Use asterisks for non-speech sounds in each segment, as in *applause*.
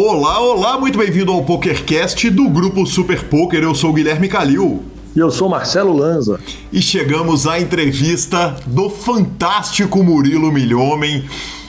Olá, olá, muito bem-vindo ao PokerCast do grupo Super Poker. Eu sou o Guilherme Calil. E eu sou Marcelo Lanza. E chegamos à entrevista do fantástico Murilo Milhomem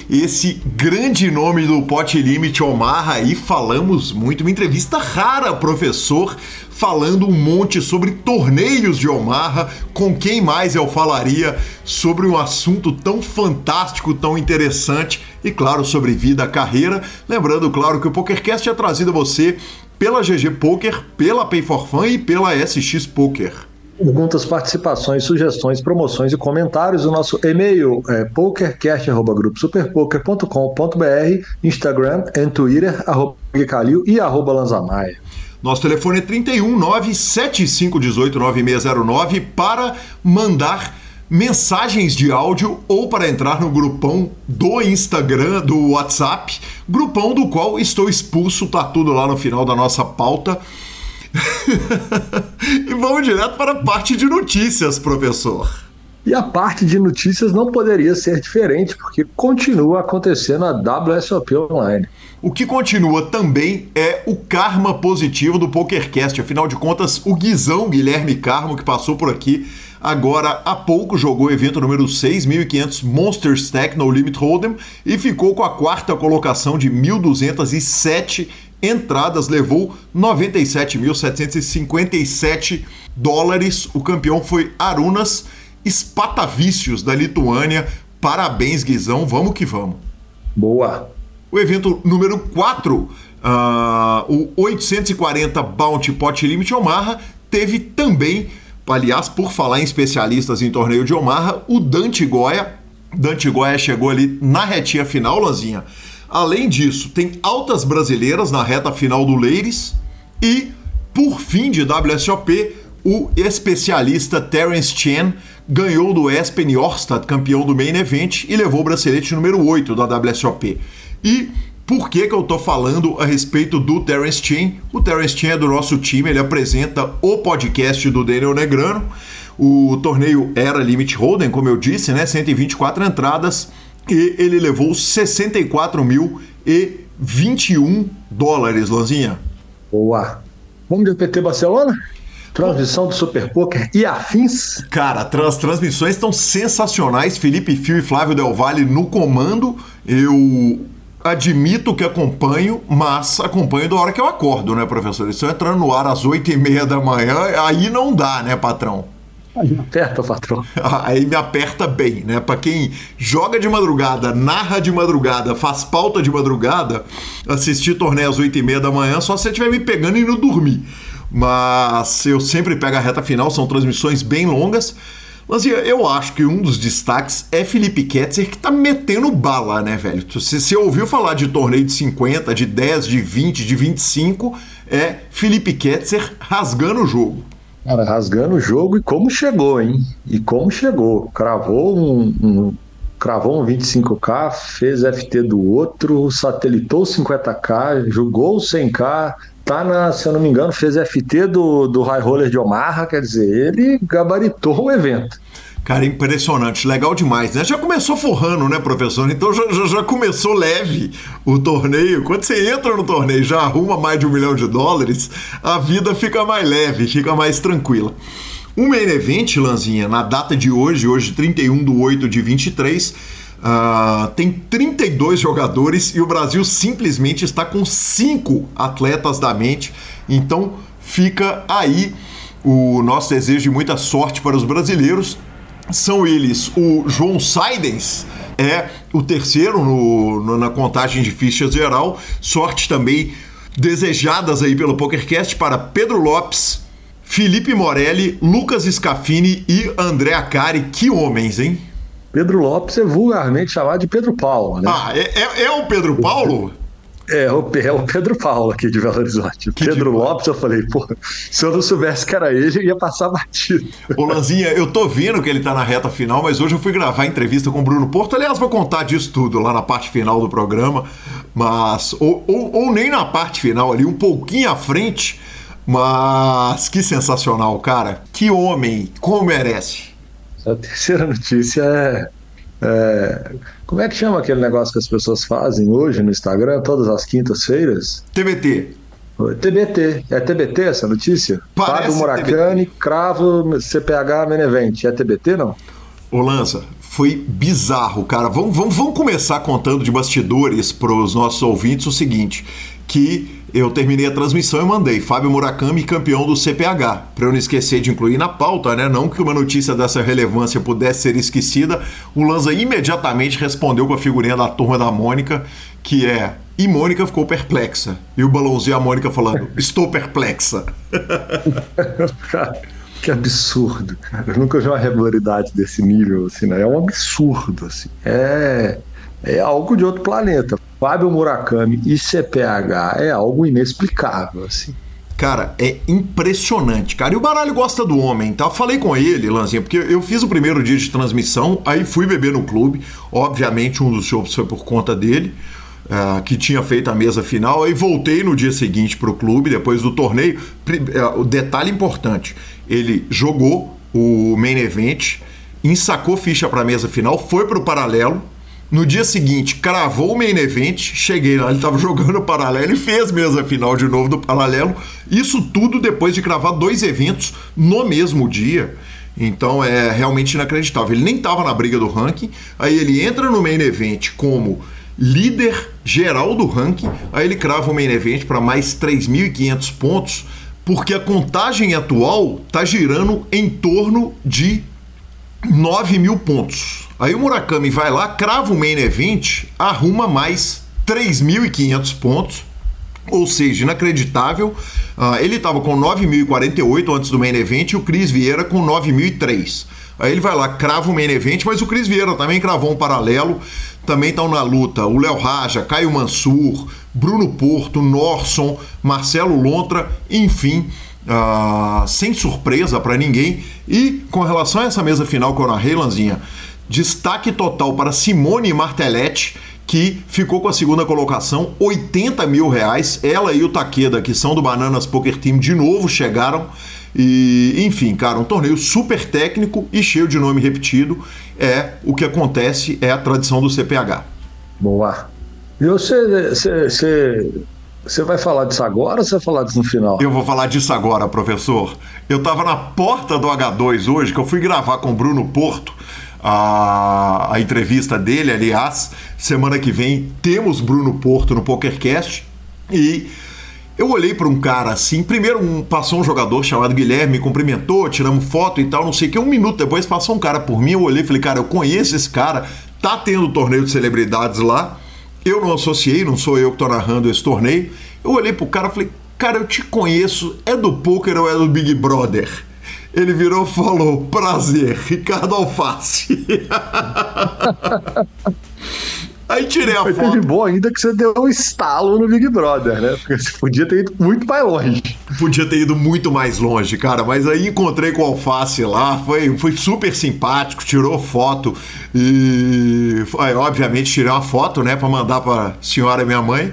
esse grande nome do Pot Limit Omaha e falamos muito, uma entrevista rara, professor, falando um monte sobre torneios de Omaha, com quem mais eu falaria sobre um assunto tão fantástico, tão interessante e claro, sobre vida, carreira. Lembrando, claro, que o PokerCast é trazido a você pela GG Poker, pela Pay for Fun e pela SX Poker. Perguntas, participações, sugestões, promoções e comentários. O nosso e-mail é pokercast.gruposuperpoker.com.br, Instagram e Twitter, arroba Calil e arroba Lanzamaia. Nosso telefone é 31 97518 9609 para mandar mensagens de áudio ou para entrar no grupão do Instagram, do WhatsApp, grupão do qual estou expulso, tá tudo lá no final da nossa pauta. *laughs* e vamos direto para a parte de notícias, professor. E a parte de notícias não poderia ser diferente, porque continua acontecendo a WSOP Online. O que continua também é o karma positivo do PokerCast. Afinal de contas, o Guizão Guilherme Carmo, que passou por aqui agora há pouco, jogou o evento número 6.500 Monsters Stack no Limit Hold'em e ficou com a quarta colocação de 1.207 entradas, levou 97.757 dólares. O campeão foi Arunas Spatavícios, da Lituânia. Parabéns, Guizão, vamos que vamos. Boa. O evento número 4, uh, ah, o 840 Bounty Pot Limit Omaha, teve também, aliás, por falar em especialistas em torneio de Omaha, o Dante Goya. Dante Goya chegou ali na retinha final, Lanzinha Além disso, tem altas brasileiras na reta final do Ladies e, por fim de WSOP, o especialista Terence Chen ganhou do Espen Orsted, campeão do Main Event, e levou o bracelete número 8 da WSOP. E por que, que eu tô falando a respeito do Terence Chen? O Terence Chen é do nosso time, ele apresenta o podcast do Daniel Negrano. O torneio era Limit Hold'em, como eu disse, né? 124 entradas e ele levou 64 mil e 21 dólares, Lanzinha. Boa. Vamos de PT Barcelona? Transmissão do Super Poker e afins? Cara, as transmissões estão sensacionais. Felipe Fio e Flávio Del Valle no comando. Eu admito que acompanho, mas acompanho da hora que eu acordo, né, professor? Eles estão entrando no ar às 8 e meia da manhã, aí não dá, né, patrão? Aí aperta, patrão. *laughs* Aí me aperta bem, né? Para quem joga de madrugada, narra de madrugada, faz pauta de madrugada, assistir torneio às 8 e meia da manhã, só se você estiver me pegando e não dormir. Mas eu sempre pego a reta final, são transmissões bem longas. Mas eu acho que um dos destaques é Felipe Ketzer, que tá metendo bala, né, velho? Se você ouviu falar de torneio de 50, de 10, de 20, de 25, é Felipe Ketzer rasgando o jogo. Cara, rasgando o jogo e como chegou, hein? E como chegou. Cravou um, um cravou um 25K, fez FT do outro, satelitou 50K, jogou 100K, tá na, se eu não me engano, fez FT do, do High Roller de Omaha, quer dizer, ele gabaritou o evento. Cara, impressionante, legal demais, né? Já começou forrando, né, professor? Então já, já, já, começou leve o torneio. Quando você entra no torneio já arruma mais de um milhão de dólares, a vida fica mais leve, fica mais tranquila. O main event, Lanzinha, na data de hoje, hoje 31 de 8 de 23, uh, tem 32 jogadores e o Brasil simplesmente está com 5 atletas da mente. Então fica aí o nosso desejo de muita sorte para os brasileiros são eles o João Saidens, é o terceiro no, no, na contagem de fichas geral. Sorte também desejadas aí pelo PokerCast para Pedro Lopes, Felipe Morelli, Lucas Scafini e André Acari. Que homens, hein? Pedro Lopes é vulgarmente chamado de Pedro Paulo, né? Ah, é, é, é o Pedro Paulo? É, o, é o Pedro Paulo aqui de Belo Horizonte. Que Pedro demais. Lopes, eu falei, pô, se eu não soubesse que era ele, ia passar batido. Ô Lanzinha, eu tô vendo que ele tá na reta final, mas hoje eu fui gravar a entrevista com o Bruno Porto. Aliás, vou contar disso tudo lá na parte final do programa, mas. Ou, ou, ou nem na parte final ali, um pouquinho à frente. Mas que sensacional, cara. Que homem, como merece. A *laughs* terceira notícia é É, como é que chama aquele negócio que as pessoas fazem hoje no Instagram, todas as quintas-feiras? TBT. TBT. É TBT essa notícia? Parece Fábio Murakami, TBT. cravo CPH Menevente. É TBT, não? Ô Lança, foi bizarro, cara. Vamos, vamos, vamos começar contando de bastidores para os nossos ouvintes o seguinte: que eu terminei a transmissão e mandei Fábio Murakami campeão do CPH, para eu não esquecer de incluir na pauta, né? Não que uma notícia dessa relevância pudesse ser esquecida. O Lanza imediatamente respondeu com a figurinha da turma da Mônica, que é e Mônica ficou perplexa. E o balãozinho a Mônica falando: Estou perplexa. *laughs* que absurdo, cara. Eu nunca vi uma regularidade desse nível, assim, né? É um absurdo, assim. É, é algo de outro planeta. Fábio Murakami e CPH é algo inexplicável, assim. Cara, é impressionante, cara. E o baralho gosta do homem, tá? Falei com ele, Lanzinha, porque eu fiz o primeiro dia de transmissão, aí fui beber no clube. Obviamente, um dos shows foi por conta dele. Uh, que tinha feito a mesa final, aí voltei no dia seguinte para o clube, depois do torneio. Uh, o detalhe importante: ele jogou o main event, ensacou ficha para a mesa final, foi para o paralelo. No dia seguinte, cravou o main event, cheguei lá, ele estava *laughs* jogando o paralelo e fez mesa final de novo do paralelo. Isso tudo depois de cravar dois eventos no mesmo dia. Então é realmente inacreditável. Ele nem estava na briga do ranking, aí ele entra no main event como líder geral do ranking, aí ele crava o main event para mais 3.500 pontos, porque a contagem atual está girando em torno de 9 mil pontos. Aí o Murakami vai lá, crava o main event, arruma mais 3.500 pontos, ou seja, inacreditável. Uh, ele estava com 9.048 antes do main event e o Cris Vieira com 9.003. Aí ele vai lá, crava o main event, mas o Cris Vieira também cravou um paralelo. Também estão na luta o Léo Raja, Caio Mansur, Bruno Porto, Norson, Marcelo Lontra, enfim. Uh, sem surpresa para ninguém. E com relação a essa mesa final que eu narrei, Lanzinha, destaque total para Simone Martelletti, que ficou com a segunda colocação, 80 mil reais. Ela e o Takeda, que são do Bananas Poker Team, de novo chegaram. E, enfim, cara, um torneio super técnico e cheio de nome repetido. É o que acontece, é a tradição do CPH. Boa. E você, você, você vai falar disso agora ou você vai falar disso no final? Eu vou falar disso agora, professor. Eu tava na porta do H2 hoje, que eu fui gravar com o Bruno Porto. A, a entrevista dele, aliás, semana que vem temos Bruno Porto no PokerCast e eu olhei para um cara assim, primeiro um, passou um jogador chamado Guilherme, me cumprimentou, tiramos foto e tal, não sei o que. Um minuto depois passou um cara por mim, eu olhei e falei, cara, eu conheço esse cara, tá tendo torneio de celebridades lá. Eu não associei, não sou eu que tô narrando esse torneio. Eu olhei pro cara e falei, cara, eu te conheço, é do poker ou é do Big Brother? Ele virou e falou, prazer, Ricardo Alface. *laughs* Aí tirei a Mas foto. teve bom ainda que você deu um estalo no Big Brother, né? Porque você podia ter ido muito mais longe. Podia ter ido muito mais longe, cara, mas aí encontrei com o Alface lá, foi, foi super simpático, tirou foto e, aí, obviamente, tirei uma foto, né, para mandar para senhora minha mãe.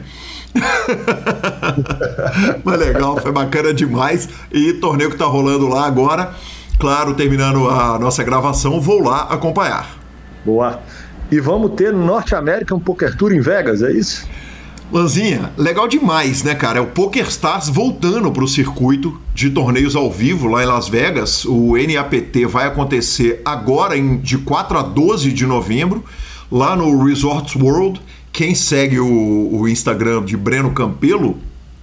*laughs* mas legal, foi bacana demais. E torneio que tá rolando lá agora, claro, terminando a nossa gravação, vou lá acompanhar. Boa. E vamos ter Norte American Poker Tour em Vegas, é isso? Lanzinha, legal demais, né, cara? É o PokerStars voltando para o circuito de torneios ao vivo lá em Las Vegas. O NAPT vai acontecer agora em, de 4 a 12 de novembro, lá no Resorts World. Quem segue o, o Instagram de Breno Campelo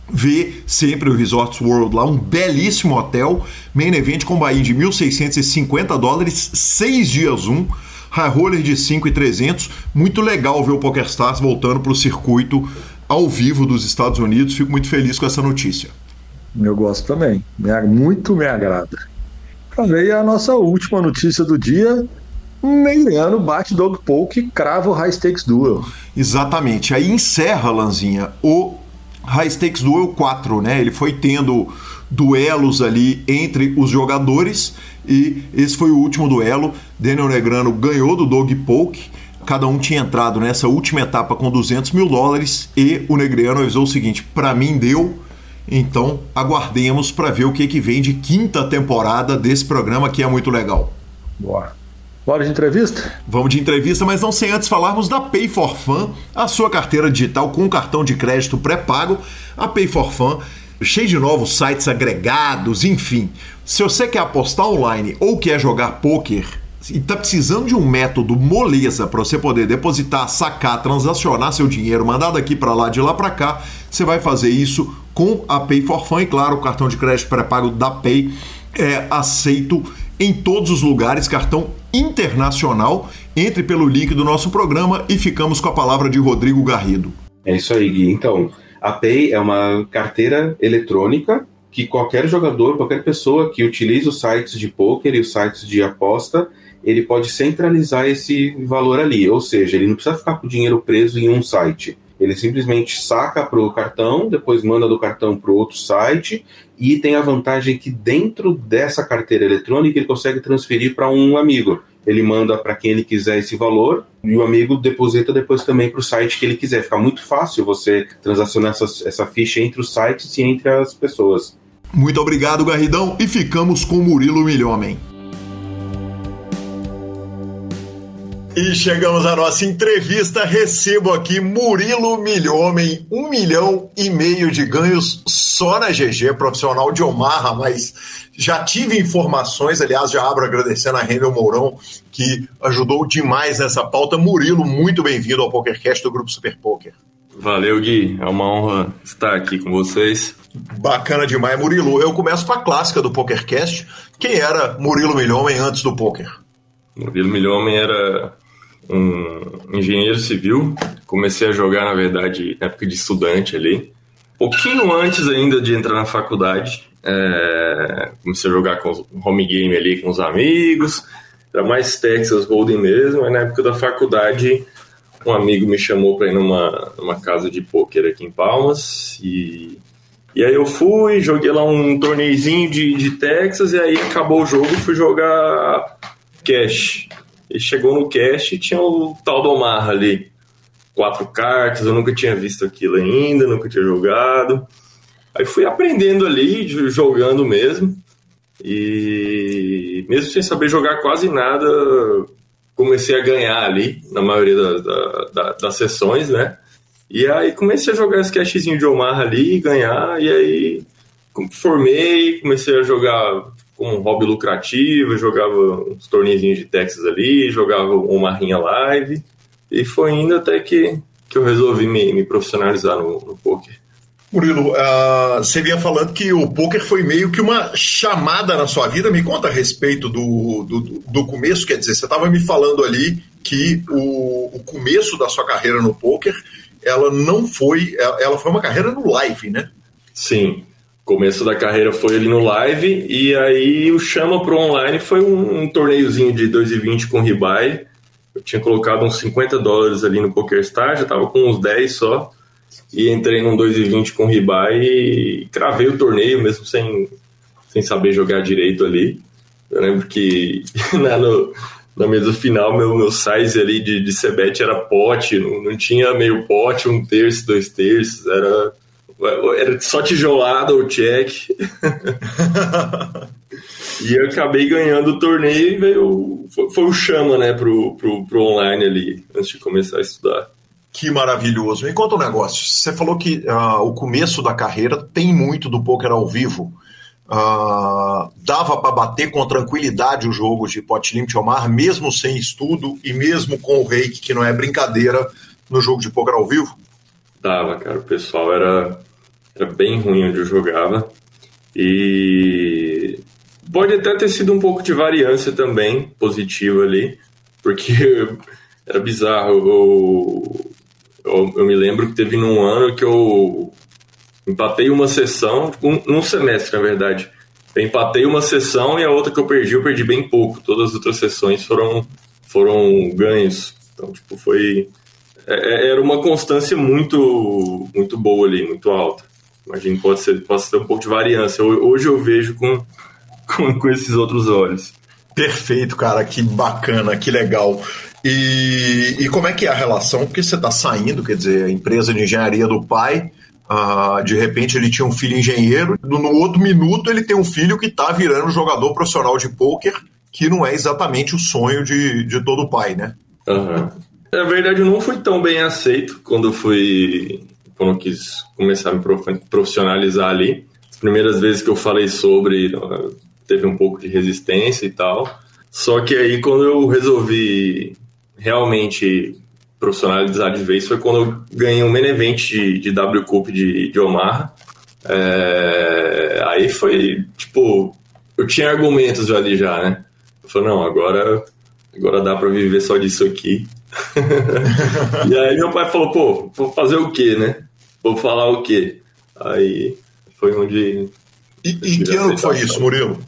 vê sempre o Resorts World lá, um belíssimo hotel, main event com Bahia de 1.650 dólares, seis dias um high roller de 5,300. Muito legal ver o PokerStars voltando para o circuito ao vivo dos Estados Unidos. Fico muito feliz com essa notícia. Eu gosto também. Muito me agrada. Para ver a nossa última notícia do dia. Neiliano bate Dog Poke e crava o High Stakes Duel. Exatamente. Aí encerra, Lanzinha, o High Stakes Duel 4, né? Ele foi tendo duelos ali entre os jogadores e esse foi o último duelo. Daniel Negrano ganhou do Dog Poke. Cada um tinha entrado nessa última etapa com 200 mil dólares e o Negreano avisou o seguinte: para mim deu. Então aguardemos para ver o que, que vem de quinta temporada desse programa que é muito legal. Boa. Bora de entrevista? Vamos de entrevista, mas não sem antes falarmos da Pay for Fun, a sua carteira digital com cartão de crédito pré-pago. A Pay for Fun, cheio de novos sites agregados, enfim. Se você quer apostar online ou quer jogar poker e está precisando de um método moleza para você poder depositar, sacar, transacionar seu dinheiro, mandar daqui para lá, de lá para cá, você vai fazer isso com a Pay for Fun e claro, o cartão de crédito pré-pago da Pay é aceito em todos os lugares, cartão internacional. Entre pelo link do nosso programa e ficamos com a palavra de Rodrigo Garrido. É isso aí, Gui. Então, a Pay é uma carteira eletrônica que qualquer jogador, qualquer pessoa que utilize os sites de poker e os sites de aposta, ele pode centralizar esse valor ali. Ou seja, ele não precisa ficar com o dinheiro preso em um site. Ele simplesmente saca para o cartão, depois manda do cartão para o outro site e tem a vantagem que dentro dessa carteira eletrônica ele consegue transferir para um amigo. Ele manda para quem ele quiser esse valor e o amigo deposita depois também para o site que ele quiser. Fica muito fácil você transacionar essa, essa ficha entre os sites e entre as pessoas. Muito obrigado, Garridão, e ficamos com Murilo Milhomem. E chegamos à nossa entrevista. Recebo aqui Murilo Milhomem, um milhão e meio de ganhos só na GG, profissional de Omarra, mas já tive informações, aliás, já abro agradecendo a Rendel Mourão, que ajudou demais nessa pauta. Murilo, muito bem-vindo ao PokerCast do Grupo Super Poker. Valeu, Gui. É uma honra estar aqui com vocês. Bacana demais, Murilo. Eu começo com a clássica do PokerCast. Quem era Murilo Milhomem antes do poker? Murilo Milhomem era um engenheiro civil. Comecei a jogar, na verdade, na época de estudante ali. Pouquinho antes ainda de entrar na faculdade, é... comecei a jogar com home game ali com os amigos. Era mais Texas Hold'em mesmo. Mas na época da faculdade, um amigo me chamou para ir numa, numa casa de pôquer aqui em Palmas. E, e aí eu fui, joguei lá um torneizinho de, de Texas. E aí acabou o jogo, fui jogar cash. Ele chegou no cast e tinha o tal do Omar ali. Quatro cartas, eu nunca tinha visto aquilo ainda, nunca tinha jogado. Aí fui aprendendo ali, jogando mesmo. E mesmo sem saber jogar quase nada, comecei a ganhar ali, na maioria da, da, da, das sessões, né? E aí comecei a jogar esse cashzinho de Omar ali, ganhar, e aí formei, comecei a jogar como um hobby lucrativo, jogava uns torneios de Texas ali, jogava uma rinha live, e foi indo até que, que eu resolvi me, me profissionalizar no, no poker. Murilo, uh, você vinha falando que o poker foi meio que uma chamada na sua vida. Me conta a respeito do, do, do começo, quer dizer, você estava me falando ali que o, o começo da sua carreira no poker, ela não foi, ela foi uma carreira no live, né? Sim, começo da carreira foi ali no live e aí o chama pro online foi um, um torneiozinho de 2,20 com ribai. Eu tinha colocado uns 50 dólares ali no PokerStar, já tava com uns 10 só. E entrei num 2,20 com ribai e cravei o torneio mesmo sem, sem saber jogar direito ali. Eu lembro que *laughs* na, no, na mesa final meu, meu size ali de, de Cebet era pote, não, não tinha meio pote, um terço, dois terços, era era só tijolada ou check. *laughs* e eu acabei ganhando o torneio e veio. Foi, foi o chama, né, pro, pro, pro online ali, antes de começar a estudar. Que maravilhoso. Me conta um negócio. Você falou que uh, o começo da carreira tem muito do poker ao vivo. Uh, dava para bater com tranquilidade os jogos de pot limit ao mar, mesmo sem estudo e mesmo com o reiki, que não é brincadeira, no jogo de poker ao vivo? Dava, cara. O pessoal era, era bem ruim onde eu jogava. E pode até ter sido um pouco de variância também, positiva ali, porque *laughs* era bizarro. Eu, eu, eu, me lembro que teve num ano que eu empatei uma sessão, um, um semestre, na verdade. Eu empatei uma sessão e a outra que eu perdi, eu perdi bem pouco. Todas as outras sessões foram, foram ganhos. Então, tipo, foi é, é, era uma constância muito, muito boa ali, muito alta. Imagino pode ser, pode ter um pouco de variância. Hoje eu vejo com, *laughs* com, com esses outros olhos. Perfeito, cara, que bacana, que legal. E, e como é que é a relação? Porque você está saindo, quer dizer, a empresa de engenharia do pai, uh, de repente ele tinha um filho engenheiro, no outro minuto ele tem um filho que está virando jogador profissional de pôquer que não é exatamente o sonho de, de todo pai, né? Uhum. Na verdade, eu não fui tão bem aceito quando fui quando eu quis começar a me profissionalizar ali. As primeiras vezes que eu falei sobre, teve um pouco de resistência e tal. Só que aí, quando eu resolvi realmente profissionalizar de vez, foi quando eu ganhei um main event de, de W Cup de, de Omaha. É, aí foi, tipo, eu tinha argumentos ali já, né? Eu falei, não, agora, agora dá para viver só disso aqui. *laughs* e aí meu pai falou, pô, vou fazer o quê, né? Vou falar o quê? Aí foi onde. E, e que ano foi isso, Murilo?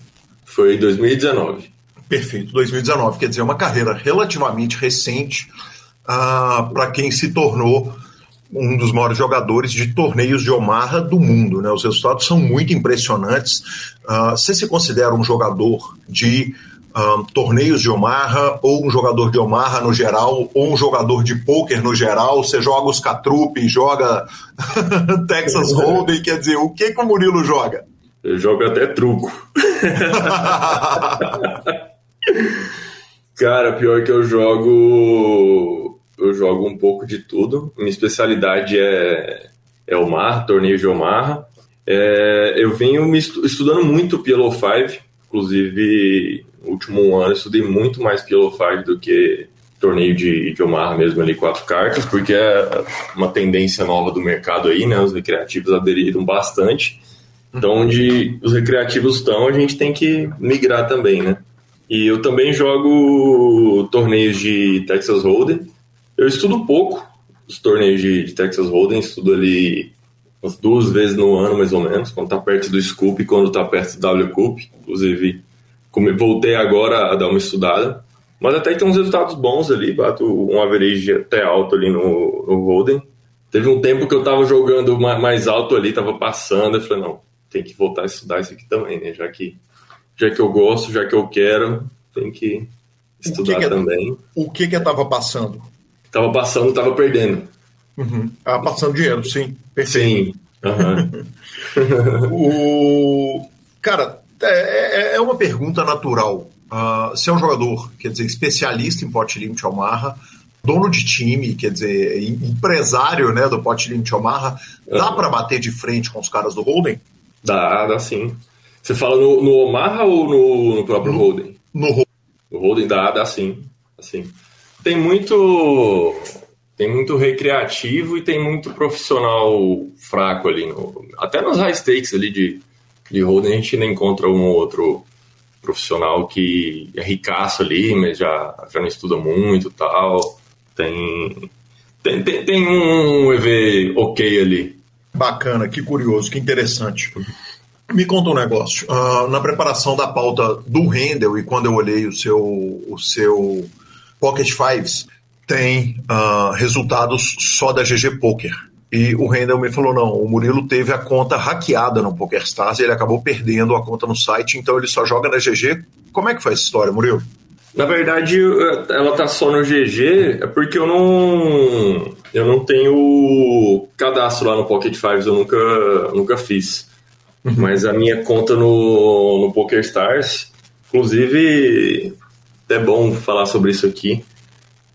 Foi 2019. Perfeito, 2019. Quer dizer, uma carreira relativamente recente ah, para quem se tornou um dos maiores jogadores de torneios de Omaha do mundo. Né? Os resultados são muito impressionantes. Uh, você se considera um jogador de um, torneios de Omaha, ou um jogador de Omaha no geral, ou um jogador de poker no geral, você joga os Catrupe, joga *laughs* Texas Hold'em, quer dizer, o que, que o Murilo joga? Eu jogo até truco. *laughs* Cara, pior que eu jogo. Eu jogo um pouco de tudo. Minha especialidade é, é Omaha, torneio de Omaha. É, eu venho me estudando muito Yellow 5, inclusive último ano eu estudei muito mais Pillow Five do que torneio de, de mesmo ali, quatro cartas, porque é uma tendência nova do mercado aí, né? Os recreativos aderiram bastante. Então, onde os recreativos estão, a gente tem que migrar também, né? E eu também jogo torneios de Texas Hold'em. Eu estudo pouco os torneios de, de Texas Hold'em, estudo ali umas duas vezes no ano, mais ou menos, quando tá perto do Scoop e quando tá perto do W Cup. Inclusive, voltei agora a dar uma estudada. Mas até tem uns resultados bons ali, bato um average até alto ali no, no Golden. Teve um tempo que eu tava jogando mais alto ali, tava passando, eu falei, não, tem que voltar a estudar isso aqui também, né? Já que, já que eu gosto, já que eu quero, tem que estudar o que que, é também. O que que tava passando? Tava passando, tava perdendo. Uhum. Tava passando dinheiro, sim. Perfeito. Sim. Uhum. *laughs* o... Cara, é, é, é uma pergunta natural. Uh, se é um jogador, quer dizer, especialista em pote limite Omaha, dono de time, quer dizer, empresário né, do pote limite Omaha, dá para bater de frente com os caras do Holden? Dá, dá sim. Você fala no, no Omaha ou no, no próprio no, Holden? No Holden. No Holden dá, dá sim. Assim. Tem muito tem muito recreativo e tem muito profissional fraco ali. No, até nos high stakes ali de de Holden a gente ainda encontra um ou outro profissional que é ricaço ali, mas já, já não estuda muito tal. Tem, tem, tem, tem um EV ok ali. Bacana, que curioso, que interessante. Me conta um negócio. Uh, na preparação da pauta do Rendel e quando eu olhei o seu, o seu Pocket Fives, tem uh, resultados só da GG Poker. E o Rendel me falou: não, o Murilo teve a conta hackeada no PokerStars e ele acabou perdendo a conta no site, então ele só joga na GG. Como é que foi essa história, Murilo? Na verdade, ela tá só no GG, é porque eu não. Eu não tenho cadastro lá no Pocket Fives, eu nunca, nunca fiz. Uhum. Mas a minha conta no, no PokerStars, inclusive, é bom falar sobre isso aqui.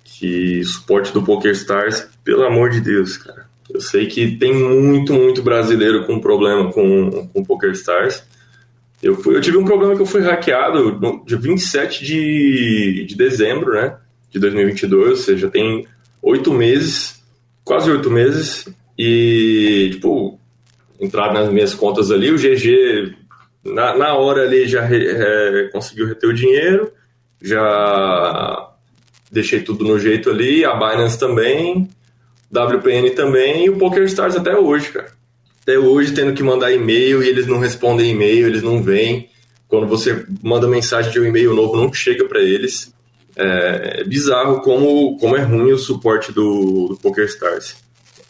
Que suporte do PokerStars, pelo amor de Deus, cara eu sei que tem muito, muito brasileiro com problema com, com PokerStars. Eu, fui, eu tive um problema que eu fui hackeado no dia 27 de, de dezembro, né? De 2022, ou seja, tem oito meses, quase oito meses. E, tipo, entrar nas minhas contas ali, o GG, na, na hora ali, já re, é, conseguiu reter o dinheiro, já deixei tudo no jeito ali, a Binance também, WPN também e o PokerStars até hoje, cara. Até hoje tendo que mandar e-mail e eles não respondem e-mail, eles não vêm. Quando você manda mensagem de um e-mail novo, não chega para eles. É, é, bizarro como, como é ruim o suporte do, do PokerStars.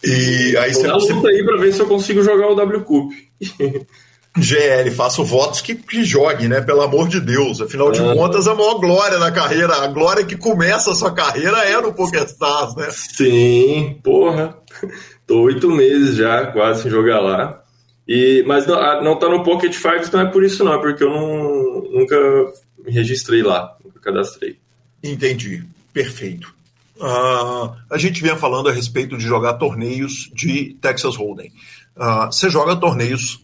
E aí você. luta aí pra ver se eu consigo jogar o WCUP. *laughs* GL, faço votos que, que jogue, né? Pelo amor de Deus. Afinal de contas, a maior glória da carreira, a glória que começa a sua carreira é no PokerStars, né? Sim, porra. Tô oito meses já quase sem jogar lá. E, mas não, ah, não tá no Pocket Fives não é por isso não, é porque eu não, nunca me registrei lá, nunca cadastrei. Entendi, perfeito. Uh, a gente vinha falando a respeito de jogar torneios de Texas Hold'em. Uh, você joga torneios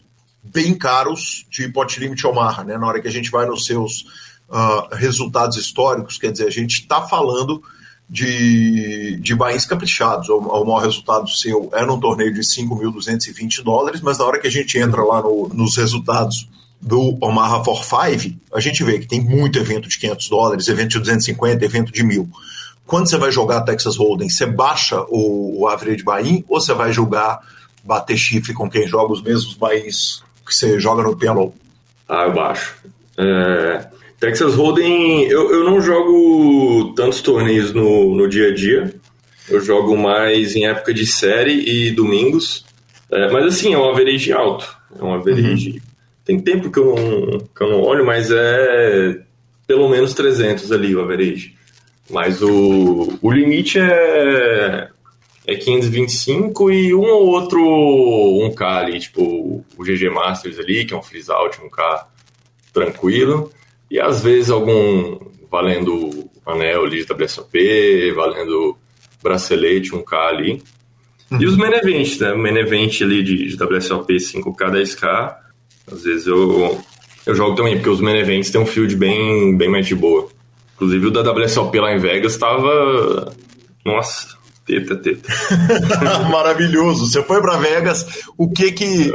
bem caros de pot limit Omaha, né? Na hora que a gente vai nos seus uh, resultados históricos, quer dizer, a gente está falando de, de bains caprichados. O, o maior resultado seu é num torneio de 5.220 dólares, mas na hora que a gente entra lá no, nos resultados do Omaha for Five, a gente vê que tem muito evento de 500 dólares, evento de 250, evento de 1.000. Quando você vai jogar Texas Hold'em, você baixa o, o average buy ou você vai jogar bater chifre com quem joga os mesmos bains que você joga no PLO? Ah, eu baixo. É, Texas Hold'em, eu, eu não jogo tantos torneios no, no dia a dia. Eu jogo mais em época de série e domingos. É, mas assim, é um average alto. É um average. Uhum. Tem tempo que eu, não, que eu não olho, mas é pelo menos 300 ali o average. Mas o, o limite é, é 525 e um ou outro 1K ali, tipo o GG Masters ali, que é um freeze out, 1K tranquilo. E às vezes algum valendo anel ali de WSOP, valendo bracelete, 1K ali. E os main events, né? O main event ali de, de WSOP 5K, 10K. Às vezes eu, eu jogo também, porque os main events tem um field bem, bem mais de boa. Inclusive o da WSOP lá em Vegas tava. Nossa, teta, teta. *laughs* Maravilhoso. Você foi para Vegas, o que que.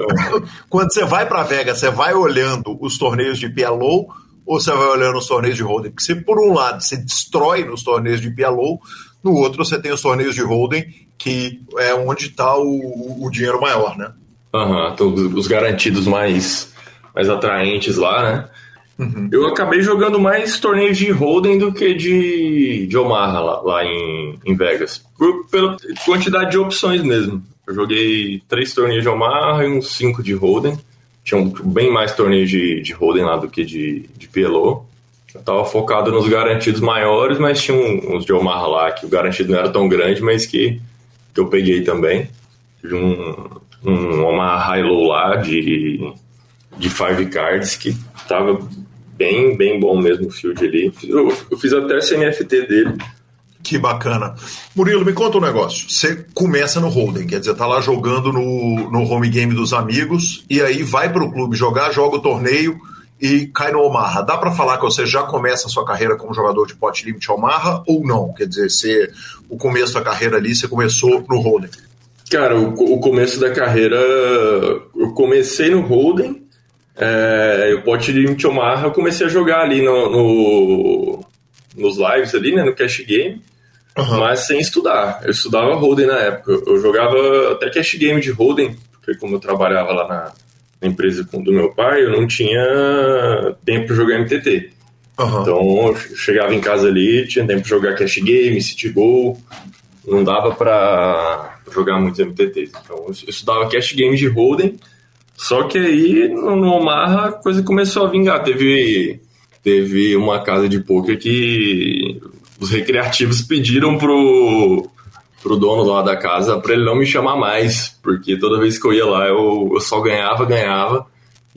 Quando você vai para Vegas, você vai olhando os torneios de PLO ou você vai olhando os torneios de holding? Porque você, por um lado, você destrói nos torneios de PLO, no outro você tem os torneios de holding, que é onde está o, o, dinheiro maior, né? Aham, uhum, os garantidos mais, mais atraentes lá, né? Uhum. Eu acabei jogando mais torneios de Holden do que de, de Omaha lá, lá em, em Vegas. Por, pela quantidade de opções mesmo. Eu joguei três torneios de Omaha e uns cinco de Holden tinham bem mais torneios de, de Holden lá do que de, de PLO. Eu tava focado nos garantidos maiores, mas tinha uns de Omaha lá que o garantido não era tão grande, mas que, que eu peguei também. Tive um, um Omaha High-Low lá de, de Five Cards que tava bem, bem bom mesmo o field ali. Eu, eu fiz até CNFT dele. Que bacana. Murilo, me conta um negócio. Você começa no holding, quer dizer, tá lá jogando no, no home game dos amigos e aí vai para o clube jogar, joga o torneio e cai no Omaha. Dá para falar que você já começa a sua carreira como jogador de pot limit Omaha ou não? Quer dizer, você, o começo da carreira ali, você começou no holding? Cara, o, o começo da carreira, eu comecei no holding, é, o pot limit Omaha eu comecei a jogar ali no, no nos lives ali, né, no cash game. Uhum. Mas sem estudar. Eu estudava Holden na época. Eu jogava até cash game de Holden, porque como eu trabalhava lá na, na empresa do meu pai, eu não tinha tempo para jogar MTT. Uhum. Então eu chegava em casa ali, tinha tempo para jogar cash game, city goal. Não dava para jogar muitos MTTs. Então eu estudava cash game de Holden. Só que aí no, no Omaha a coisa começou a vingar. Teve, teve uma casa de poker que os recreativos *laughs* pediram pro, pro dono lá da casa para ele não me chamar mais, porque toda vez que eu ia lá eu, eu só ganhava, ganhava.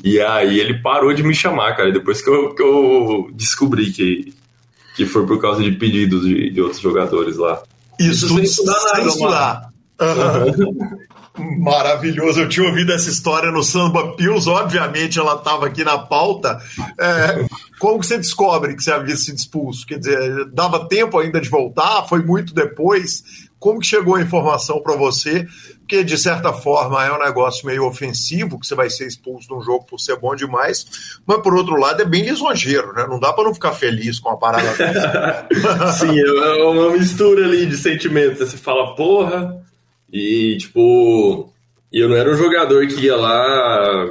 E aí ele parou de me chamar, cara, depois que eu, que eu descobri que, que foi por causa de pedidos de, de outros jogadores lá. Isso, Isso sem estudar nada, estudar. Uhum. *laughs* Maravilhoso, eu tinha ouvido essa história no Samba Pills, obviamente ela estava aqui na pauta. É, como que você descobre que você havia sido expulso? Quer dizer, dava tempo ainda de voltar? Foi muito depois? Como que chegou a informação para você? Porque, de certa forma, é um negócio meio ofensivo, que você vai ser expulso de um jogo por ser bom demais, mas, por outro lado, é bem lisonjeiro, né? Não dá para não ficar feliz com a parada *laughs* dessa. Sim, é uma mistura ali de sentimentos. Você fala, porra e, tipo, eu não era um jogador que ia lá,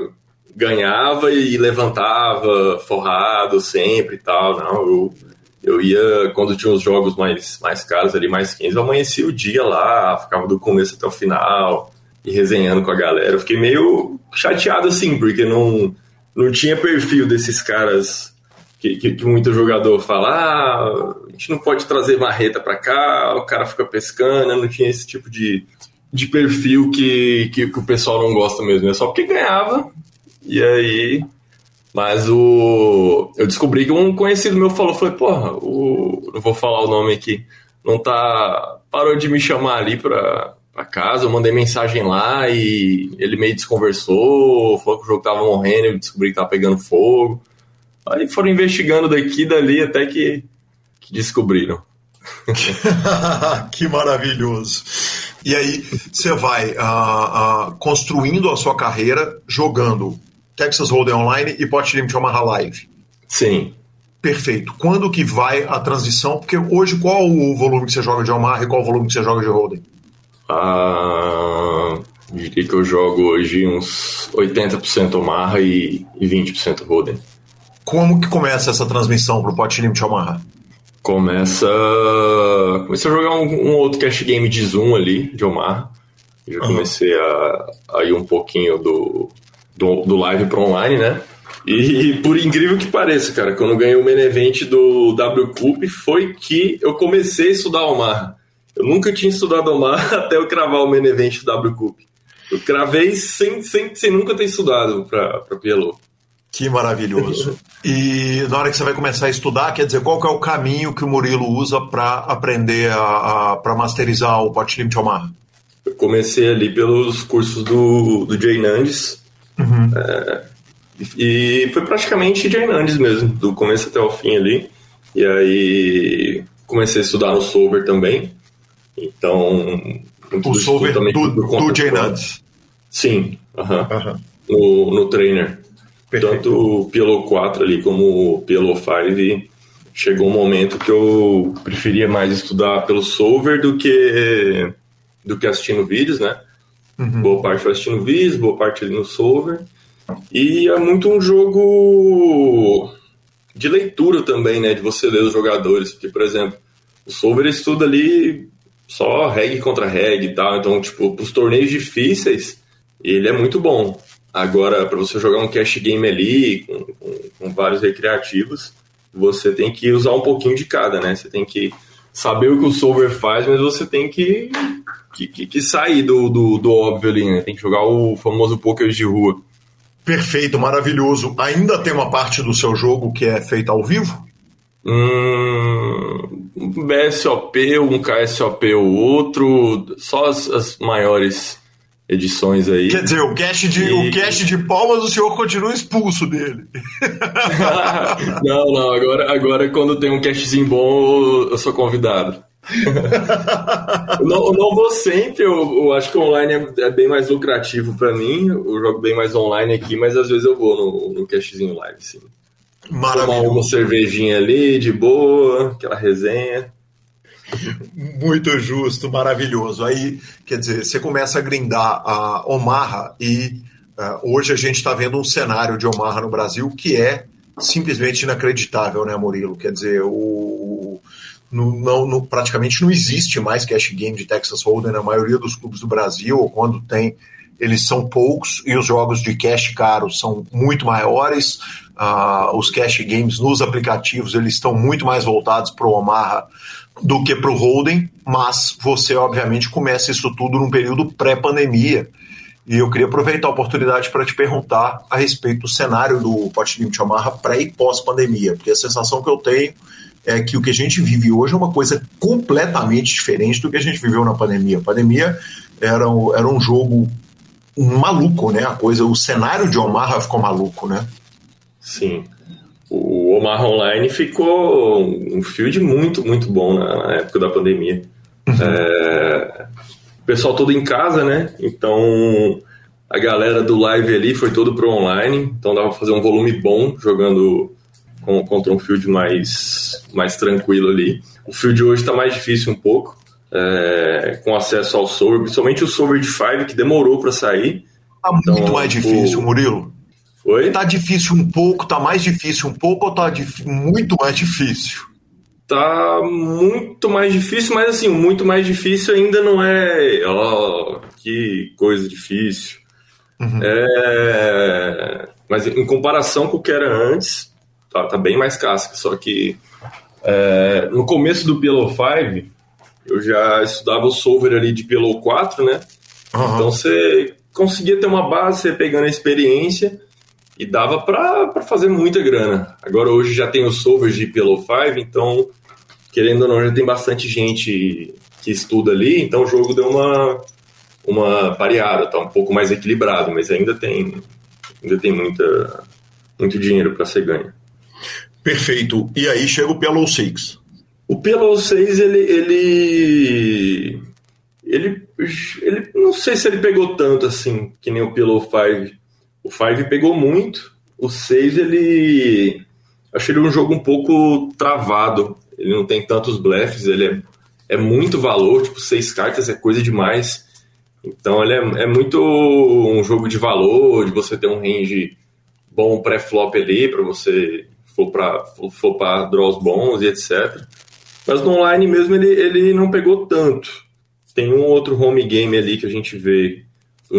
ganhava e levantava forrado sempre e tal, não. Eu, eu ia, quando tinha os jogos mais, mais caros ali, mais 15, eu amanhecia o dia lá, ficava do começo até o final e resenhando com a galera. Eu fiquei meio chateado assim, porque não, não tinha perfil desses caras que, que, que, muito jogador fala, ah, a gente não pode trazer marreta para cá, o cara fica pescando, não tinha esse tipo de, de perfil que, que, que o pessoal não gosta mesmo, é só porque ganhava. E aí. Mas o. Eu descobri que um conhecido meu falou, falei, porra, o. Não vou falar o nome aqui. Não tá. Parou de me chamar ali pra, pra casa, eu mandei mensagem lá e ele meio desconversou, falou que o jogo tava morrendo, eu descobri que tava pegando fogo. Aí foram investigando daqui e dali até que, que descobriram. *laughs* que maravilhoso. E aí você vai uh, uh, construindo a sua carreira jogando Texas Hold'em Online e Pot Limit Omaha Live. Sim. Perfeito. Quando que vai a transição? Porque hoje qual o volume que você joga de Omaha e qual o volume que você joga de Hold'em? Ah, diria que eu jogo hoje uns 80% Omaha e, e 20% Hold'em. Como que começa essa transmissão para o Pot Limit Omaha? Começa. Comecei a jogar um, um, outro cash game de Zoom ali, de Omar. Já uhum. comecei a, a ir um pouquinho do, do, do live para online, né? E por incrível que pareça, cara, quando eu ganhei o main event do W Cup foi que eu comecei a estudar Omar. Eu nunca tinha estudado Omar *laughs* até eu cravar o main event do W Cup. Eu cravei sem, sem, sem nunca ter estudado para PLO. Que maravilhoso. *laughs* E na hora que você vai começar a estudar, quer dizer, qual que é o caminho que o Murilo usa para aprender a, a para masterizar o Pot Limit Omar? Eu comecei ali pelos cursos do, do Jay Nandes. Uhum. É, e foi praticamente Jay Nandes mesmo, do começo até o fim ali. E aí comecei a estudar no Solver também. Então. O Solver do, do, do Jay Nandes? Sim, uh -huh. no, no trainer. Perfeito. Tanto o PLO 4 ali como o PLO 5 chegou um momento que eu preferia mais estudar pelo solver do que do que assistindo vídeos, né? Uhum. Boa parte foi assistindo vídeos, boa parte ali no solver. E é muito um jogo de leitura também, né? De você ler os jogadores. Porque, por exemplo, o solver estuda ali só reg contra reg e tal. Então, tipo, os torneios difíceis, ele é muito bom. Agora, para você jogar um cash game ali, com, com, com, vários recreativos, você tem que usar um pouquinho de cada, né? Você tem que saber o que o solver faz, mas você tem que, que, que sair do, do, do, óbvio ali, né? Tem que jogar o famoso poker de rua. Perfeito, maravilhoso. Ainda tem uma parte do seu jogo que é feita ao vivo? Hum, um BSOP, um KSOP ou outro, só as, as maiores edições aí. Quer dizer, o cast de, e... o cast de palmas o senhor continua expulso dele. *laughs* não, não, agora, agora quando tem um castzinho bom, eu sou convidado. não, não vou sempre, eu, eu, acho que online é, é bem mais lucrativo para mim. Eu jogo bem mais online aqui, mas às vezes eu vou no, no castzinho live, sim. Maravilha. Tomar uma cervejinha ali, de boa, aquela resenha. Muito justo, maravilhoso. Aí, quer dizer, você começa a grindar a Omaha e uh, hoje a gente está vendo um cenário de Omaha no Brasil que é simplesmente inacreditável, né, Murilo? Quer dizer, o, no, não, no, praticamente não existe mais cash game de Texas Hold'em na maioria dos clubes do Brasil, ou quando tem, eles são poucos e os jogos de cash caros são muito maiores. Uh, os cash games nos aplicativos eles estão muito mais voltados para o Omaha do que para o Holden, mas você, obviamente, começa isso tudo num período pré-pandemia. E eu queria aproveitar a oportunidade para te perguntar a respeito do cenário do Pot Limit Omaha pré e pós-pandemia, porque a sensação que eu tenho é que o que a gente vive hoje é uma coisa completamente diferente do que a gente viveu na pandemia. A pandemia era, era um jogo maluco, né? A coisa, o cenário de Omaha ficou maluco, né? Sim o Omar Online ficou um field muito, muito bom na, época da pandemia. Uhum. É, o pessoal todo em casa, né? Então a galera do live ali foi todo pro online, então dava pra fazer um volume bom jogando com, contra um field mais, mais tranquilo ali. O field hoje está mais difícil um pouco, é, com acesso ao server, principalmente o server de Five que demorou para sair. Tá então, muito mais difícil. Murilo. Oi? Tá difícil um pouco, tá mais difícil um pouco ou tá muito mais difícil? Tá muito mais difícil, mas assim, muito mais difícil ainda não é. Ó, oh, que coisa difícil. Uhum. É... Mas em comparação com o que era antes, tá, tá bem mais casca. Só que é... no começo do PLO 5, eu já estudava o solver ali de PLO 4, né? Uhum. Então você conseguia ter uma base, você pegando a experiência e dava para fazer muita grana. Agora hoje já tem os solvers de Pillow 5, então querendo ou não já tem bastante gente que estuda ali, então o jogo deu uma uma pareada, tá um pouco mais equilibrado, mas ainda tem ainda tem muita muito dinheiro para ser ganho. Perfeito. E aí chega o Pillow 6. O Pillow 6 ele ele ele ele não sei se ele pegou tanto assim que nem o Pillow 5 o 5 pegou muito. O 6, ele. Achei ele um jogo um pouco travado. Ele não tem tantos blefs, ele é, é muito valor, tipo, seis cartas é coisa demais. Então ele é, é muito um jogo de valor, de você ter um range bom pré-flop ali, para você flopar, flopar draws bons e etc. Mas no online mesmo ele, ele não pegou tanto. Tem um outro home game ali que a gente vê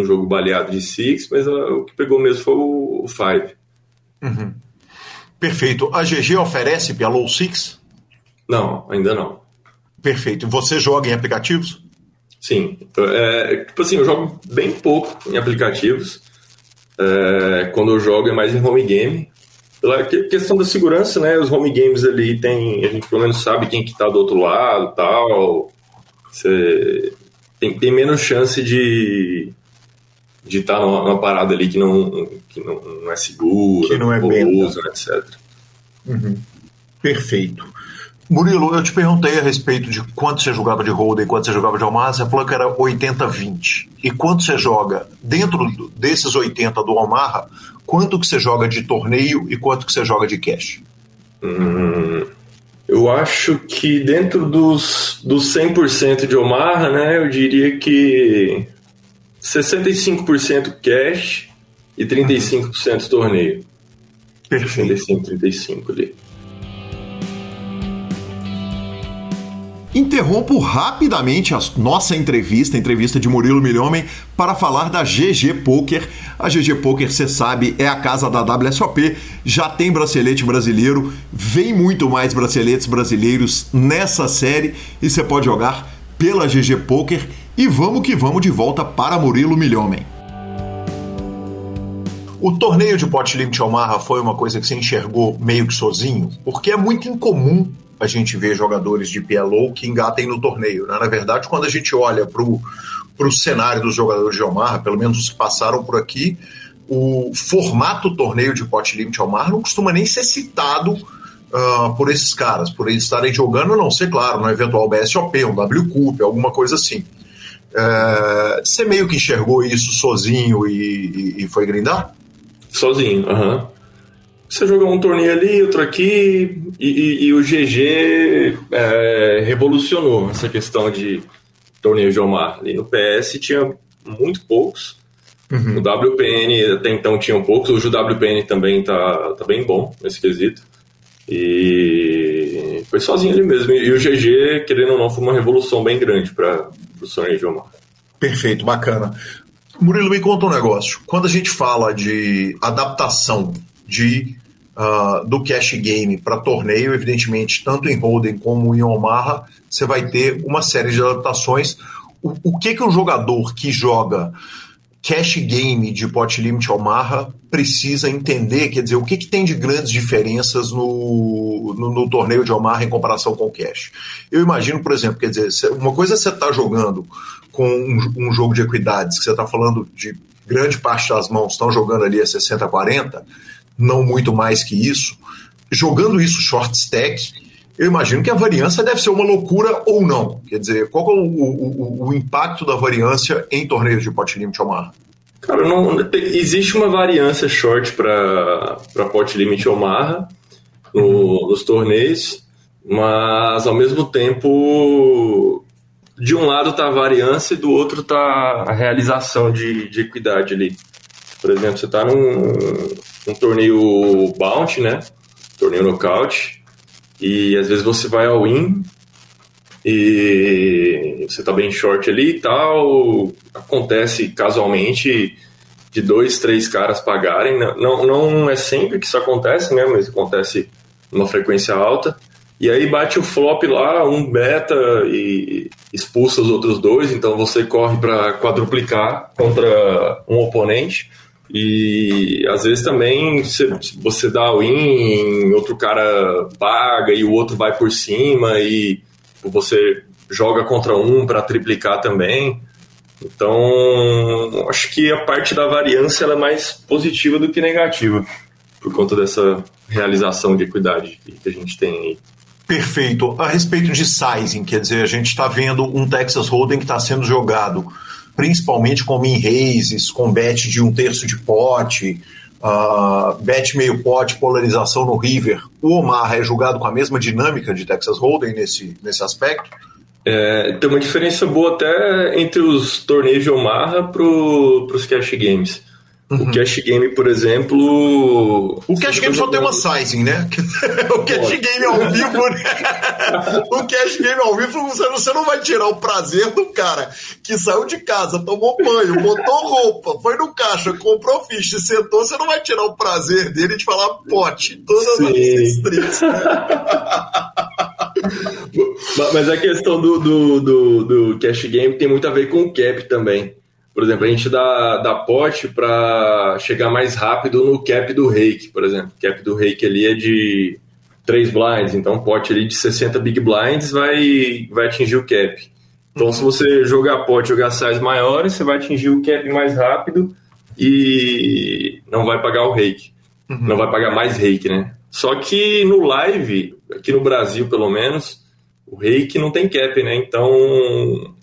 um jogo baleado de Six, mas uh, o que pegou mesmo foi o, Five. Uhum. Perfeito. A GG oferece pelo Six? Não, ainda não. Perfeito. Você joga em aplicativos? Sim. É, tipo assim, eu jogo bem pouco em aplicativos. É, quando eu jogo é mais em home game. Pela questão da segurança, né? Os home games ali tem. A gente pelo menos sabe quem que tá do outro lado tal. Você tem, tem menos chance de de estar numa, numa, parada ali que não, que não, não é segura, que não é uso, etc. Uhum. Perfeito. Murilo, eu te perguntei a respeito de quanto você jogava de Holden e quanto você jogava de Almar, você falou que era 80-20. E quanto você joga dentro desses 80 do Almarra, quanto que você joga de torneio e quanto que você joga de cash? Hum, eu acho que dentro dos, dos 100% de Omaha, né, eu diria que 65% cash e 35% torneio. Perfeito. 65, 35 ali. Interrompo rapidamente a nossa entrevista, a entrevista de Murilo Milhomem, para falar da GG Poker. A GG Poker, você sabe, é a casa da WSOP, já tem bracelete brasileiro, vem muito mais braceletes brasileiros nessa série e você pode jogar pela GG Poker e vamos que vamos de volta para Murilo Milhomem. O torneio de Pot Limit Omaha foi uma coisa que você enxergou meio que sozinho, porque é muito incomum a gente ver jogadores de PLO que engatem no torneio. Né? Na verdade, quando a gente olha para o cenário dos jogadores de Omaha, pelo menos os que passaram por aqui, o formato torneio de Pot Limit Omaha não costuma nem ser citado uh, por esses caras, por eles estarem jogando, a não ser, claro, no eventual BSOP, um WCUP, alguma coisa assim. É, você meio que enxergou isso sozinho e, e, e foi grindar? Sozinho, aham. Uhum. Você jogou um torneio ali, outro aqui, e, e o GG é, revolucionou essa questão de torneio de Omar. Ali no PS tinha muito poucos. Uhum. No WPN até então tinham poucos. Hoje o WPN também tá, tá bem bom nesse quesito. E foi sozinho ali mesmo. E o GG, querendo ou não, foi uma revolução bem grande para Perfeito, bacana. Murilo, me conta um negócio. Quando a gente fala de adaptação de, uh, do cash game para torneio, evidentemente, tanto em Holden como em Omaha, você vai ter uma série de adaptações. O, o que, que um jogador que joga cash game de pot limit Omaha precisa entender, quer dizer, o que, que tem de grandes diferenças no, no, no, torneio de Omaha em comparação com o cash. Eu imagino, por exemplo, quer dizer, uma coisa é você estar tá jogando com um, um, jogo de equidades, que você está falando de grande parte das mãos estão jogando ali a 60-40, não muito mais que isso, jogando isso short stack, eu imagino que a variância deve ser uma loucura ou não. Quer dizer, qual é o, o, o impacto da variância em torneios de pot limit Omaha? Cara, não, existe uma variância short para pot limit Omaha no, uhum. nos torneios, mas ao mesmo tempo, de um lado está a variância e do outro está a realização de, de equidade ali. Por exemplo, você está num, num torneio bounty, né? Torneio nocaute e às vezes você vai ao in e você tá bem short ali e tal. Acontece casualmente de dois, três caras pagarem. Não, não é sempre que isso acontece, né? Mas acontece numa frequência alta. E aí bate o flop lá, um beta e expulsa os outros dois, então você corre para quadruplicar contra um oponente. E às vezes também você, dá win, outro cara paga e o outro vai por cima e você joga contra um para triplicar também. Então, acho que a parte da variância é mais positiva do que negativa, por conta dessa realização de equidade que a gente tem aí. Perfeito. A respeito de sizing, quer dizer, a gente está vendo um Texas Hold'em que está sendo jogado principalmente com min raises, com bet de um terço de pote, uh, bet meio pote, polarização no river. O Omar é julgado com a mesma dinâmica de Texas Hold'em nesse, nesse aspecto? É, tem uma diferença boa até entre os torneios de Omaha para os cash games. Uhum. O cash game, por exemplo. O cash game só tem uma sizing, né? *laughs* o cash game ao vivo, né? *laughs* o cash game ao vivo, você, você não vai tirar o prazer do cara que saiu de casa, tomou banho, botou roupa, foi no caixa, comprou ficha, sentou, você não vai tirar o prazer dele de falar pote todas Sim. as streets. *laughs* Mas a questão do, do, do, do cash game tem muito a ver com o cap também. Por exemplo, a gente dá, dá pote para chegar mais rápido no cap do rake, por exemplo. O cap do rake ali é de 3 blinds, então pote ali de 60 big blinds vai, vai atingir o cap. Então, se você jogar pote, jogar size maiores, você vai atingir o cap mais rápido e não vai pagar o rake. Uhum. Não vai pagar mais rake, né? Só que no live, aqui no Brasil pelo menos, o rake não tem cap, né? Então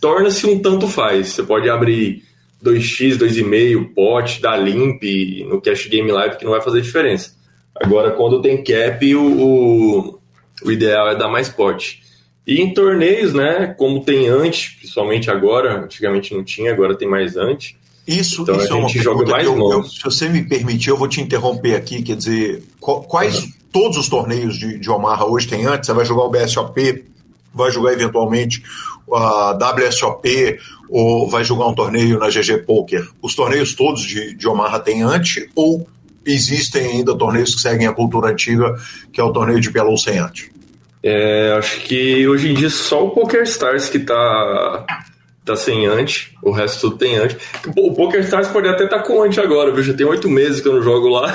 torna-se um tanto faz. Você pode abrir 2x, 2,5, pot, dar limp no Cash Game Live que não vai fazer diferença. Agora, quando tem cap, o, o, o ideal é dar mais pot. E em torneios, né, como tem antes, principalmente agora, antigamente não tinha, agora tem mais antes. Isso, então isso a gente é joga mais eu, eu, Se você me permitir, eu vou te interromper aqui, quer dizer, quais uhum. todos os torneios de, de Omaha hoje tem antes? Você vai jogar o BSOP, vai jogar eventualmente a WSOP ou vai jogar um torneio na GG Poker? Os torneios todos de, de Omaha têm ante ou existem ainda torneios que seguem a cultura antiga, que é o torneio de Belo sem ante? É, acho que hoje em dia só o Poker Stars que tá, tá sem ante, o resto tudo tem ante. O Poker Stars pode até estar tá com ante agora, viu? Já tem oito meses que eu não jogo lá.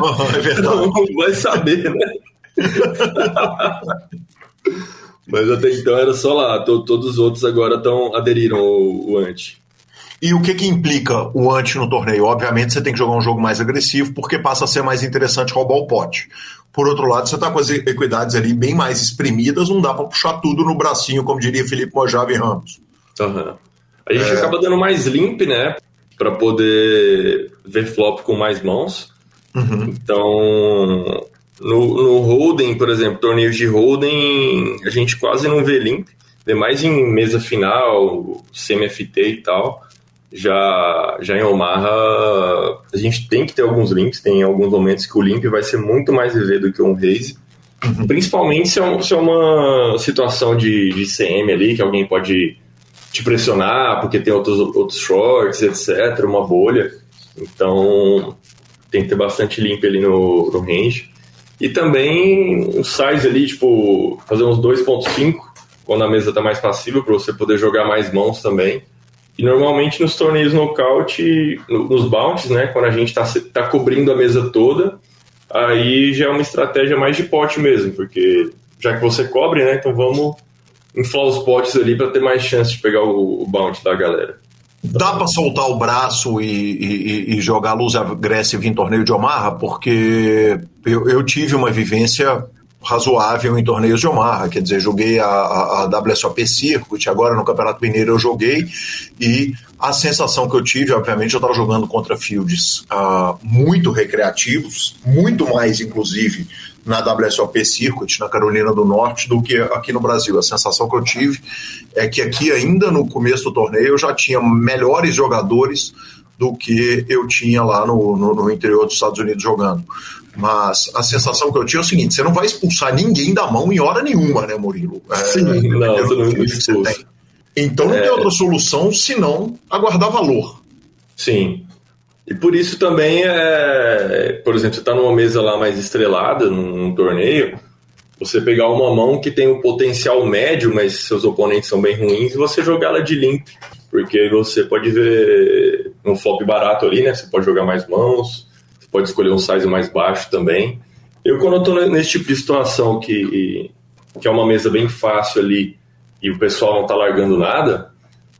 Oh, *laughs* é verdade. Não vai saber, né? *laughs* Mas até então era só lá, todos os outros agora estão aderiram o, o anti. E o que que implica o anti no torneio? Obviamente você tem que jogar um jogo mais agressivo, porque passa a ser mais interessante roubar o pote. Por outro lado, você está com as equidades ali bem mais espremidas, não dá para puxar tudo no bracinho, como diria Felipe Mojave Ramos. Uhum. A gente é... acaba dando mais limp, né? Para poder ver flop com mais mãos. Uhum. Então, no, no Holden, por exemplo, torneios de Holden, a gente quase não vê limp, vê mais em mesa final, semi-FT e tal. Já, já em Omaha, a gente tem que ter alguns limps, tem alguns momentos que o limp vai ser muito mais viver do que um raise. Uhum. Principalmente se é, um, se é, uma situação de, de CM ali, que alguém pode te pressionar porque tem outros, outros shorts, etc., uma bolha. Então tem que ter bastante limp ali no, no range. E também size ali, tipo, fazer uns 2.5 quando a mesa está mais passiva, para você poder jogar mais mãos também. E normalmente nos torneios nocaute, nos bounties, né, quando a gente está tá cobrindo a mesa toda, aí já é uma estratégia mais de pote mesmo, porque já que você cobre, né, então vamos inflar os potes ali para ter mais chance de pegar o, o bounty da galera. Dá para soltar o braço e, e, e, jogar luz agressiva em torneio de Omaha? Porque eu, eu, tive uma vivência razoável em torneios de Omaha, quer dizer, joguei a, a, a WSOP Circuit, agora no Campeonato Mineiro eu joguei, e a sensação que eu tive, obviamente, eu estava jogando contra fields uh, muito recreativos, muito mais, inclusive, na WSOP Circuit, na Carolina do Norte, do que aqui no Brasil. A sensação que eu tive é que aqui, ainda no começo do torneio, eu já tinha melhores jogadores do que eu tinha lá no, no, no, interior dos Estados Unidos jogando. Mas a sensação que eu tinha é o seguinte: você não vai expulsar ninguém da mão em hora nenhuma, né, Murilo? É, Sim, não, não você Então não é... tem outra solução senão aguardar valor. Sim. E por isso também, é, por exemplo, você está numa mesa lá mais estrelada, num, num torneio, você pegar uma mão que tem um potencial médio, mas seus oponentes são bem ruins, e você jogar ela de limp. Porque você pode ver um flop barato ali, né? Você pode jogar mais mãos, você pode escolher um size mais baixo também. Eu, quando eu tô nesse tipo de situação que, que é uma mesa bem fácil ali e o pessoal não tá largando nada,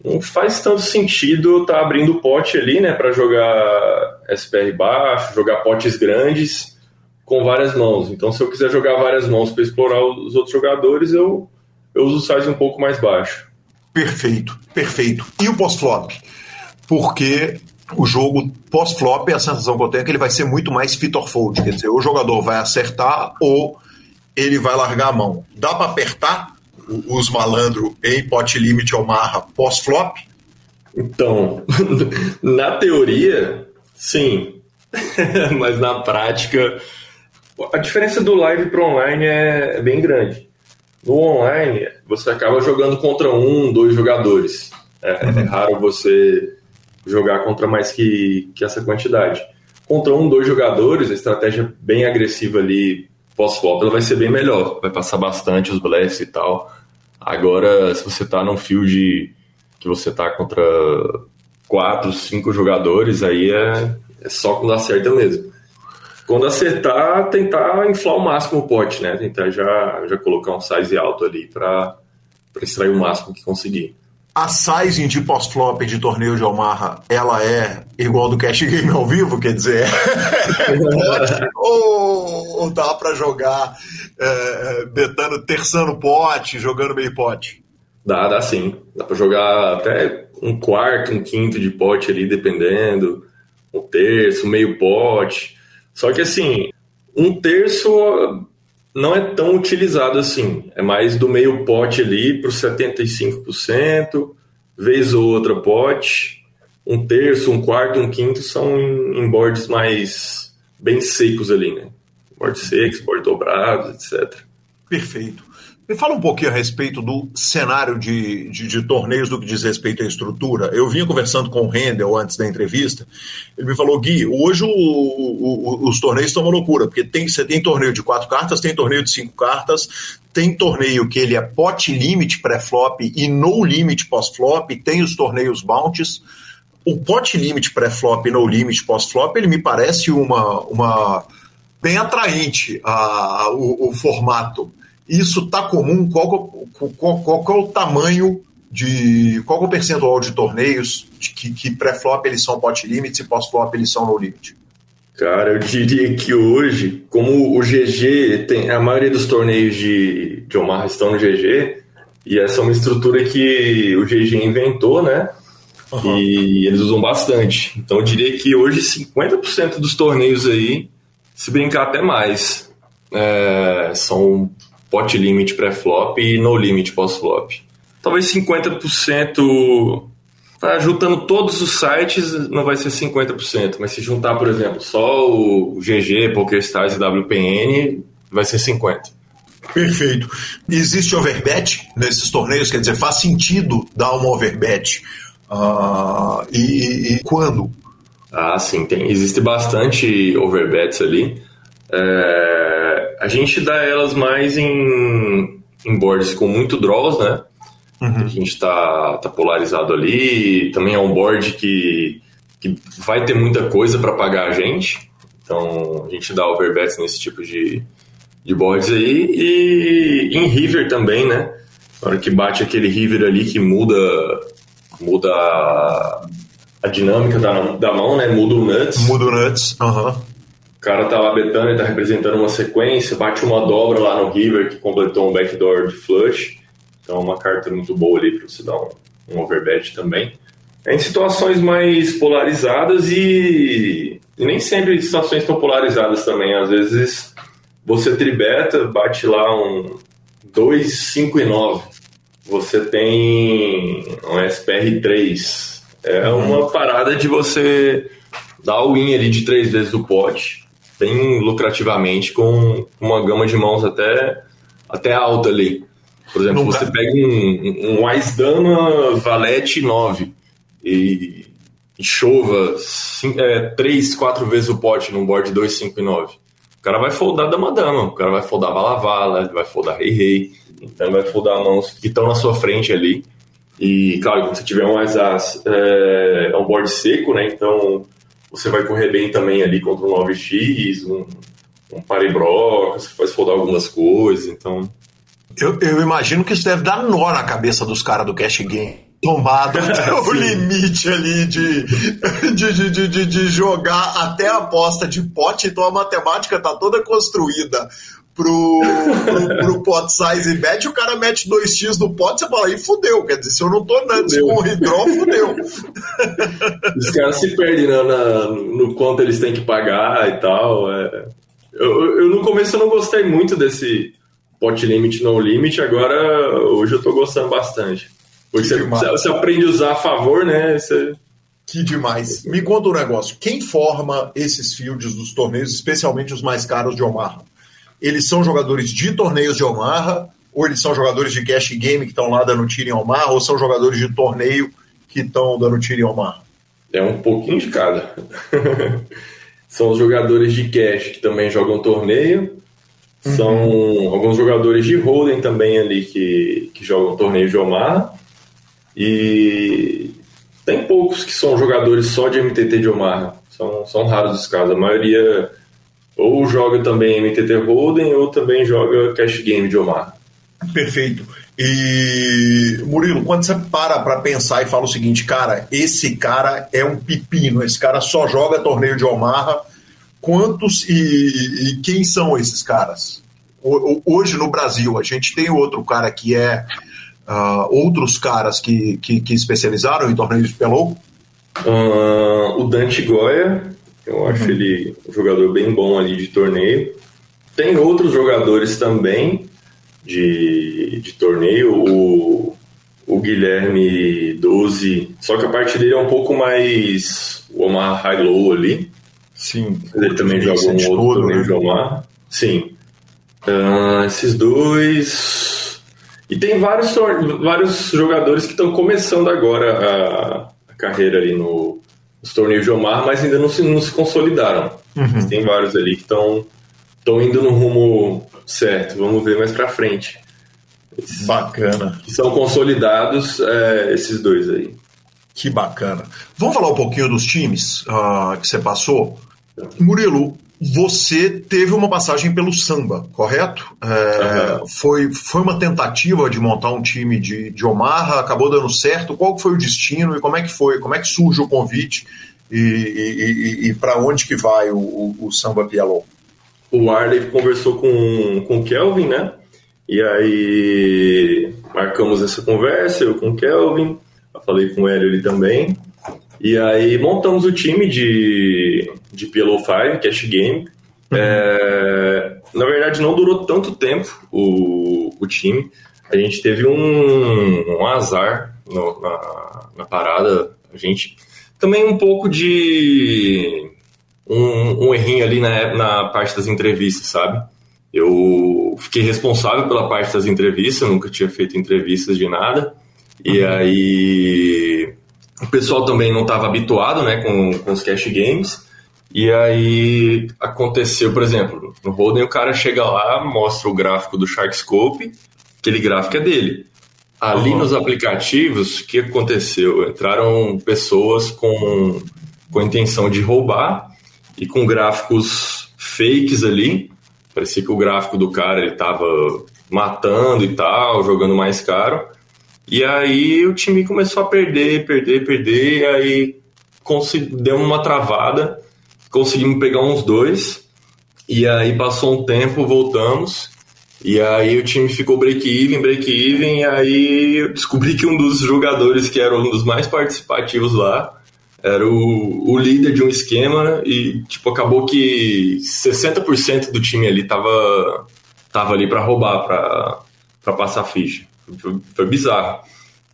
não faz tanto sentido tá abrindo pote ali, né, para jogar SPR baixo, jogar potes grandes com várias mãos. Então, se eu quiser jogar várias mãos para explorar os outros jogadores, eu, eu uso o size um pouco mais baixo. Perfeito, perfeito. E o pós-flop? Porque o jogo pós-flop, a sensação que eu tenho é que ele vai ser muito mais fit or fold. Quer dizer, o jogador vai acertar ou ele vai largar a mão. Dá para apertar os malandro em pot limit ou marra pós-flop? Então, *laughs* na teoria, sim. *laughs* Mas na prática, a diferença do live para online é bem grande. No online, você acaba jogando contra um, dois jogadores. É, uhum. é raro você jogar contra mais que, que essa quantidade. Contra um, dois jogadores, a estratégia bem agressiva ali pós-flop ela vai ser bem melhor. Vai passar bastante os blasts e tal. Agora, se você tá num field que você tá contra quatro, cinco jogadores, aí é, é só quando acerta mesmo. Quando acertar, tentar inflar o máximo o pote, né? Tentar já, já colocar um size alto ali para extrair o máximo que conseguir. A sizing de pós-flop de torneio de Omaha, ela é igual do Cash Game ao vivo, quer dizer, *laughs* ou, ou dá para jogar é, betando, terçando pote, jogando meio pote? Dá, dá sim. Dá para jogar até um quarto, um quinto de pote ali, dependendo. Um terço, meio pote. Só que assim, um terço não é tão utilizado assim. É mais do meio pote ali para os 75%, vez ou outra pote. Um terço, um quarto, um quinto são em, boards mais bem secos ali, né? Boards secos, boards dobrados, etc. Perfeito. Me fala um pouquinho a respeito do cenário de, de, de, torneios do que diz respeito à estrutura. Eu vinha conversando com o Rendel antes da entrevista. Ele me falou, Gui, hoje o, o, os torneios estão uma loucura, porque tem, você tem torneio de quatro cartas, tem torneio de cinco cartas, tem torneio que ele é pot limit pré-flop e no limit pós-flop, tem os torneios bounties. O pot limit pré-flop e no limit pós-flop, ele me parece uma, uma bem atraente a, o, o formato isso está comum? Qual, qual, qual, qual, é o tamanho de. Qual é o percentual de torneios de que, que pré-flop eles são pot limit e pós-flop eles são no limit? Cara, eu diria que hoje, como o GG tem. A maioria dos torneios de, de Omar estão no GG, e essa é uma estrutura que o GG inventou, né? Uhum. E eles usam bastante. Então eu diria que hoje 50% dos torneios aí, se brincar até mais, é, são pot limit pré-flop e no limit pós-flop. Talvez 50%, tá, juntando todos os sites não vai ser 50%, mas se juntar, por exemplo, só o GG, PokerStars e WPN, vai ser 50%. Perfeito. Existe overbet nesses torneios? Quer dizer, faz sentido dar uma overbet? Uh, e, e, quando? Ah, sim, tem, existe bastante overbets ali. É, a gente dá elas mais em, em boards com muito draws, né? Uhum. A gente tá, tá polarizado ali. Também é um board que, que vai ter muita coisa para pagar a gente. Então a gente dá overbets nesse tipo de, de boards aí. E em river também, né? Na hora que bate aquele river ali que muda, muda a, a dinâmica da, da mão, né? Muda o nuts. Muda o nuts, aham. Uhum. O cara tá lá betando, ele tá representando uma sequência, bate uma dobra lá no River que completou um backdoor de flush. Então é uma carta muito boa ali para você dar um, um overbet também. É em situações mais polarizadas e, e nem sempre situações tão polarizadas também. Às vezes você tribeta, bate lá um 2, 5 e 9. Você tem um SPR3. É uhum. uma parada de você dar o win ali de três vezes o pote bem lucrativamente com uma gama de mãos até, até alta ali. Por exemplo, Não você pega um, um Wise Dama Valete 9 e, e chova 3, 4 vezes o pote num board 2, 5 e 9. o cara vai foldar Dama Dama, o cara vai foldar Vala Vala, vai foldar Rei Rei, então vai foldar mãos que estão na sua frente ali. E, claro, quando você tiver um As é, é um board seco, né? Então você vai correr bem também ali contra um 9x, um, um parebroca, você faz foldar algumas coisas, então... Eu, eu imagino que isso deve dar nó na cabeça dos caras do Cash Game. Tomado até *laughs* o limite ali de, de, de, de, de jogar até a aposta de pote, então a matemática tá toda construída pro, pro, pro pot size e bet, o cara mete 2x no pote, você fala, aí fudeu, quer dizer, se eu não tô antes com o hidró, fudeu. *laughs* Os caras se perdem na, na, no quanto eles têm que pagar e tal. É. Eu, eu no começo eu não gostei muito desse pot limit no limit, agora hoje eu tô gostando bastante. Porque você, você, aprende a usar a favor, né? Você... Que demais. Me conta um negócio. Quem forma esses fields dos torneios, especialmente os mais caros de Omaha? Eles são jogadores de torneios de Omaha? Ou eles são jogadores de cash game que estão lá dando tiro em Omaha? Ou são jogadores de torneio que estão dando tiro em Omaha? É um pouquinho de cada. *laughs* são os jogadores de cash que também jogam torneio. Uhum. São alguns jogadores de Holden também ali que, que jogam torneio de Omaha. E tem poucos que são jogadores só de MTT de Omaha. São, são raros os casos. A maioria ou joga também MTT Holden ou também joga Cash Game de Omaha. Perfeito. E Murilo, quando você para para pensar e fala o seguinte, cara, esse cara é um pepino, esse cara só joga torneio de Omaha, quantos e, e quem são esses caras? Hoje no Brasil, a gente tem outro cara que é uh, outros caras que, que, que, especializaram em torneios de Pelou? Uh, o Dante Goya, eu acho uhum. ele um jogador bem bom ali de torneio. Tem outros jogadores também de, de torneio, o, o Guilherme 12, só que a parte dele é um pouco mais o Omar High-Low ali. Sim. Ele também joga um outro todo, torneio né? de Omar. Sim. Uh, esses dois e tem vários, vários jogadores que estão começando agora a, a, carreira ali no, nos torneios de Omar, mas ainda não se, não se consolidaram. Uhum. Tem vários ali que estão indo no rumo certo. Vamos ver mais pra frente. Esses, bacana. Que são consolidados é, esses dois aí. Que bacana. Vamos falar um pouquinho dos times uh, que você passou? Murilo, você teve uma passagem pelo samba, correto? É, uhum. foi, foi uma tentativa de montar um time de, de Omaha, acabou dando certo. Qual foi o destino e como é que foi? Como é que surge o convite e, e, e, e para onde que vai o, o, o samba Pialon? O Arley conversou com, com o Kelvin, né? E aí marcamos essa conversa, eu com o Kelvin, falei com ele ali também. E aí montamos o time de, de PLO5, Cash Game. Uhum. É, na verdade, não durou tanto tempo o, o time. A gente teve um, um azar no, na, na parada. A gente também um pouco de um, um errinho ali na, na parte das entrevistas, sabe? Eu fiquei responsável pela parte das entrevistas, nunca tinha feito entrevistas de nada. E uhum. aí o pessoal também não estava habituado né, com, com os cash games. E aí aconteceu, por exemplo, no Holden o cara chega lá, mostra o gráfico do Sharkscope, aquele gráfico é dele. Ali uhum. nos aplicativos, o que aconteceu? Entraram pessoas com, com a intenção de roubar e com gráficos fakes ali. Parecia que o gráfico do cara ele estava matando e tal, jogando mais caro. E aí o time começou a perder, perder, perder, e aí deu uma travada, conseguimos pegar uns dois, e aí passou um tempo, voltamos, e aí o time ficou break-even, break-even, e aí eu descobri que um dos jogadores que era um dos mais participativos lá era o, o líder de um esquema, e tipo, acabou que 60% do time ali tava, tava ali para roubar, para passar ficha. Foi, foi bizarro.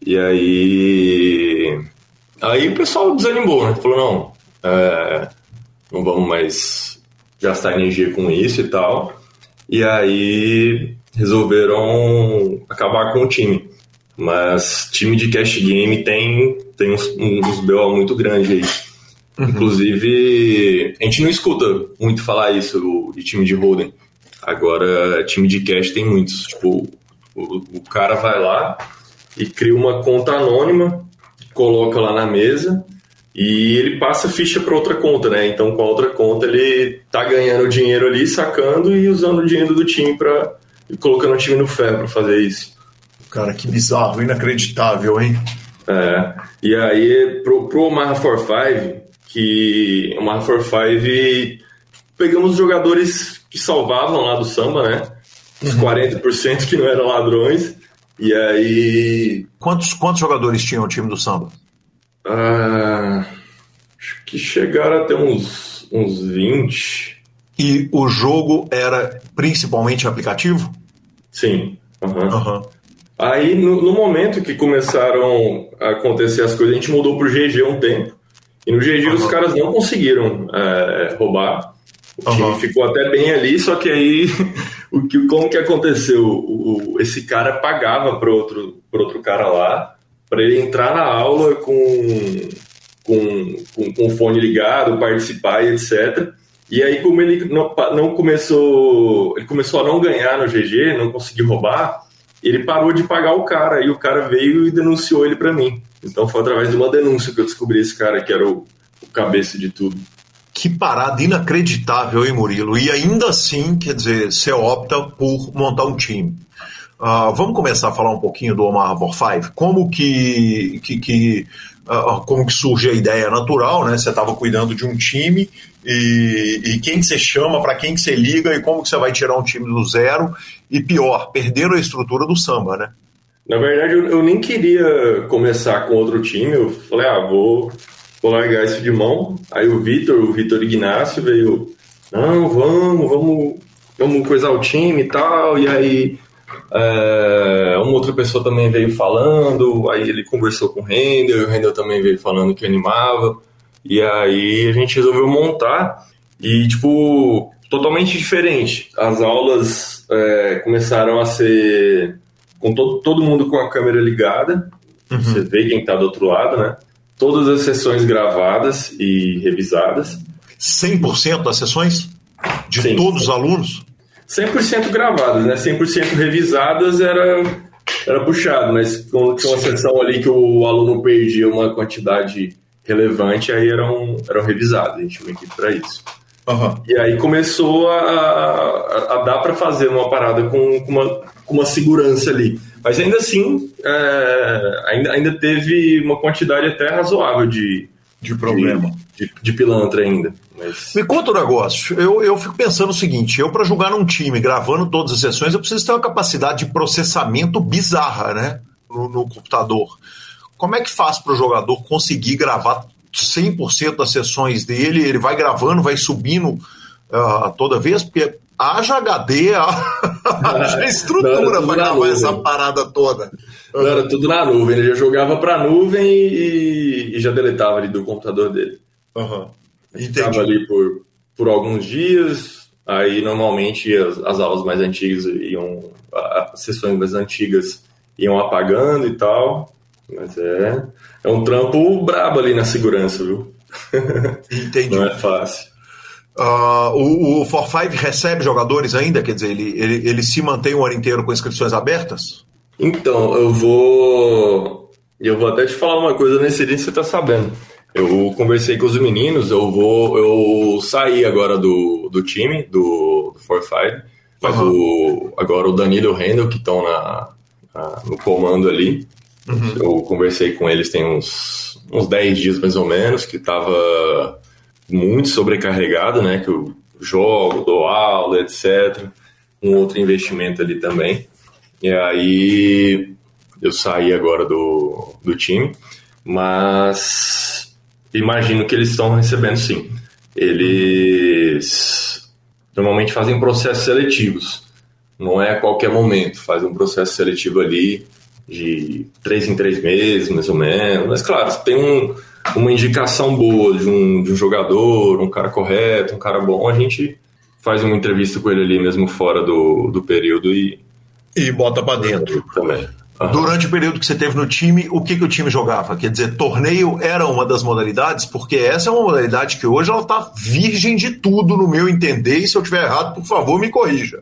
E aí. Aí o pessoal desanimou, né? Falou, não, é, não vamos mais gastar energia com isso e tal. E aí resolveram acabar com o time. Mas time de cash game tem, tem uns, uns BO muito grandes aí. Uhum. Inclusive, a gente não escuta muito falar isso de time de holding. Agora, time de cash tem muitos. Tipo, o, o cara vai lá e cria uma conta anônima, coloca lá na mesa e ele passa ficha para outra conta, né? Então, com a outra conta, ele tá ganhando dinheiro ali, sacando e usando o dinheiro do time para colocando o time no ferro para fazer isso. Cara, que bizarro, inacreditável, hein? É. E aí, pro, pro Omaha 45, que o Omaha 45 pegamos jogadores que salvavam lá do samba, né? Os uhum. 40% que não eram ladrões. E aí. Quantos, quantos jogadores tinham o time do samba? Ah, acho que chegaram até uns, uns 20. E o jogo era principalmente aplicativo? Sim. Uhum. Uhum. Aí, no, no, momento que começaram a acontecer as coisas, a gente mudou pro GG um tempo. E no GG uhum. os caras não conseguiram é, roubar. O time ficou até bem ali, só que aí *laughs* o que, como que aconteceu? O, o, esse cara pagava para outro, outro cara lá para ele entrar na aula com, com, com, com o fone ligado, participar e etc. E aí, como ele não, não começou, ele começou a não ganhar no GG, não conseguiu roubar, ele parou de pagar o cara e o cara veio e denunciou ele para mim. Então foi através de uma denúncia que eu descobri esse cara que era o, o cabeça de tudo. Que parada inacreditável, hein, Murilo? E ainda assim, quer dizer, você opta por montar um time. Uh, vamos começar a falar um pouquinho do Omar for Five. Como que, que, que uh, como que surge a ideia natural, né? Você estava cuidando de um time e, e quem que você chama, para quem que você liga e como que você vai tirar um time do zero e pior, perderam a estrutura do samba, né? Na verdade, eu, eu nem queria começar com outro time. Eu falei, ah, vou, vou largar isso de mão. Aí o Vitor, o Vitor Ignacio veio, não, vamos, vamos, vamos coisar o time e tal. E aí é, uma outra pessoa também veio falando, aí ele conversou com o Render, o Render também veio falando que animava. E aí a gente resolveu montar e, tipo, totalmente diferente. As aulas é, começaram a ser com todo, todo mundo com a câmera ligada, uhum. você vê quem está do outro lado, né? Todas as sessões gravadas e revisadas. 100% das sessões? De Sim. todos os alunos? 100% gravadas, né? 100% revisadas era, era puxado, mas quando tinha uma sessão ali que o aluno perdia uma quantidade relevante, aí eram, eram revisadas, a gente tinha uma equipe para isso. Uhum. E aí começou a, a, a dar para fazer uma parada com, com, uma, com uma segurança ali. Mas ainda assim, é, ainda, ainda teve uma quantidade até razoável de, de problema. De, de, de pilantra ainda. Mas... Me conta um negócio. Eu, eu fico pensando o seguinte: eu, para jogar num time gravando todas as sessões, eu preciso ter uma capacidade de processamento bizarra, né? No, no computador. Como é que faz para o jogador conseguir gravar 100% das sessões dele? Ele vai gravando, vai subindo uh, toda vez? Porque haja HD, *laughs* haja *laughs* estrutura para gravar essa parada toda. Não, era tudo na nuvem. Ele já jogava para a nuvem e, e, já deletava ali do computador dele. Uhum. Ficava ali por, por alguns dias. Aí normalmente as, as aulas mais antigas iam. As sessões mais antigas iam apagando e tal. Mas é, é um trampo brabo ali na segurança, viu? *laughs* Entendi. Não é fácil. Uh, o, o For Five recebe jogadores ainda? Quer dizer, ele, ele, ele se mantém o ano inteiro com inscrições abertas? Então, eu vou. Eu vou até te falar uma coisa nesse dia você tá sabendo. Eu conversei com os meninos, eu vou. Eu saí agora do, do time, do, do For Five. Mas uhum. o, agora o Danilo e o Randall, que estão na, na, no comando ali. Uhum. Eu conversei com eles tem uns, uns 10 dias mais ou menos, que estava muito sobrecarregado, né? Que eu jogo, dou aula, etc. Um outro investimento ali também. E aí eu saí agora do, do time, mas imagino que eles estão recebendo sim. Eles normalmente fazem processos seletivos. Não é a qualquer momento, fazem um processo seletivo ali de três em três meses, mais ou menos. Mas claro, tem um, uma indicação boa de um, de um jogador, um cara correto, um cara bom, a gente faz uma entrevista com ele ali mesmo fora do, do período e. E bota para dentro. Também. Durante o período que você teve no time, o que, que o time jogava? Quer dizer, torneio era uma das modalidades, porque essa é uma modalidade que hoje ela está virgem de tudo, no meu entender, e se eu tiver errado, por favor, me corrija.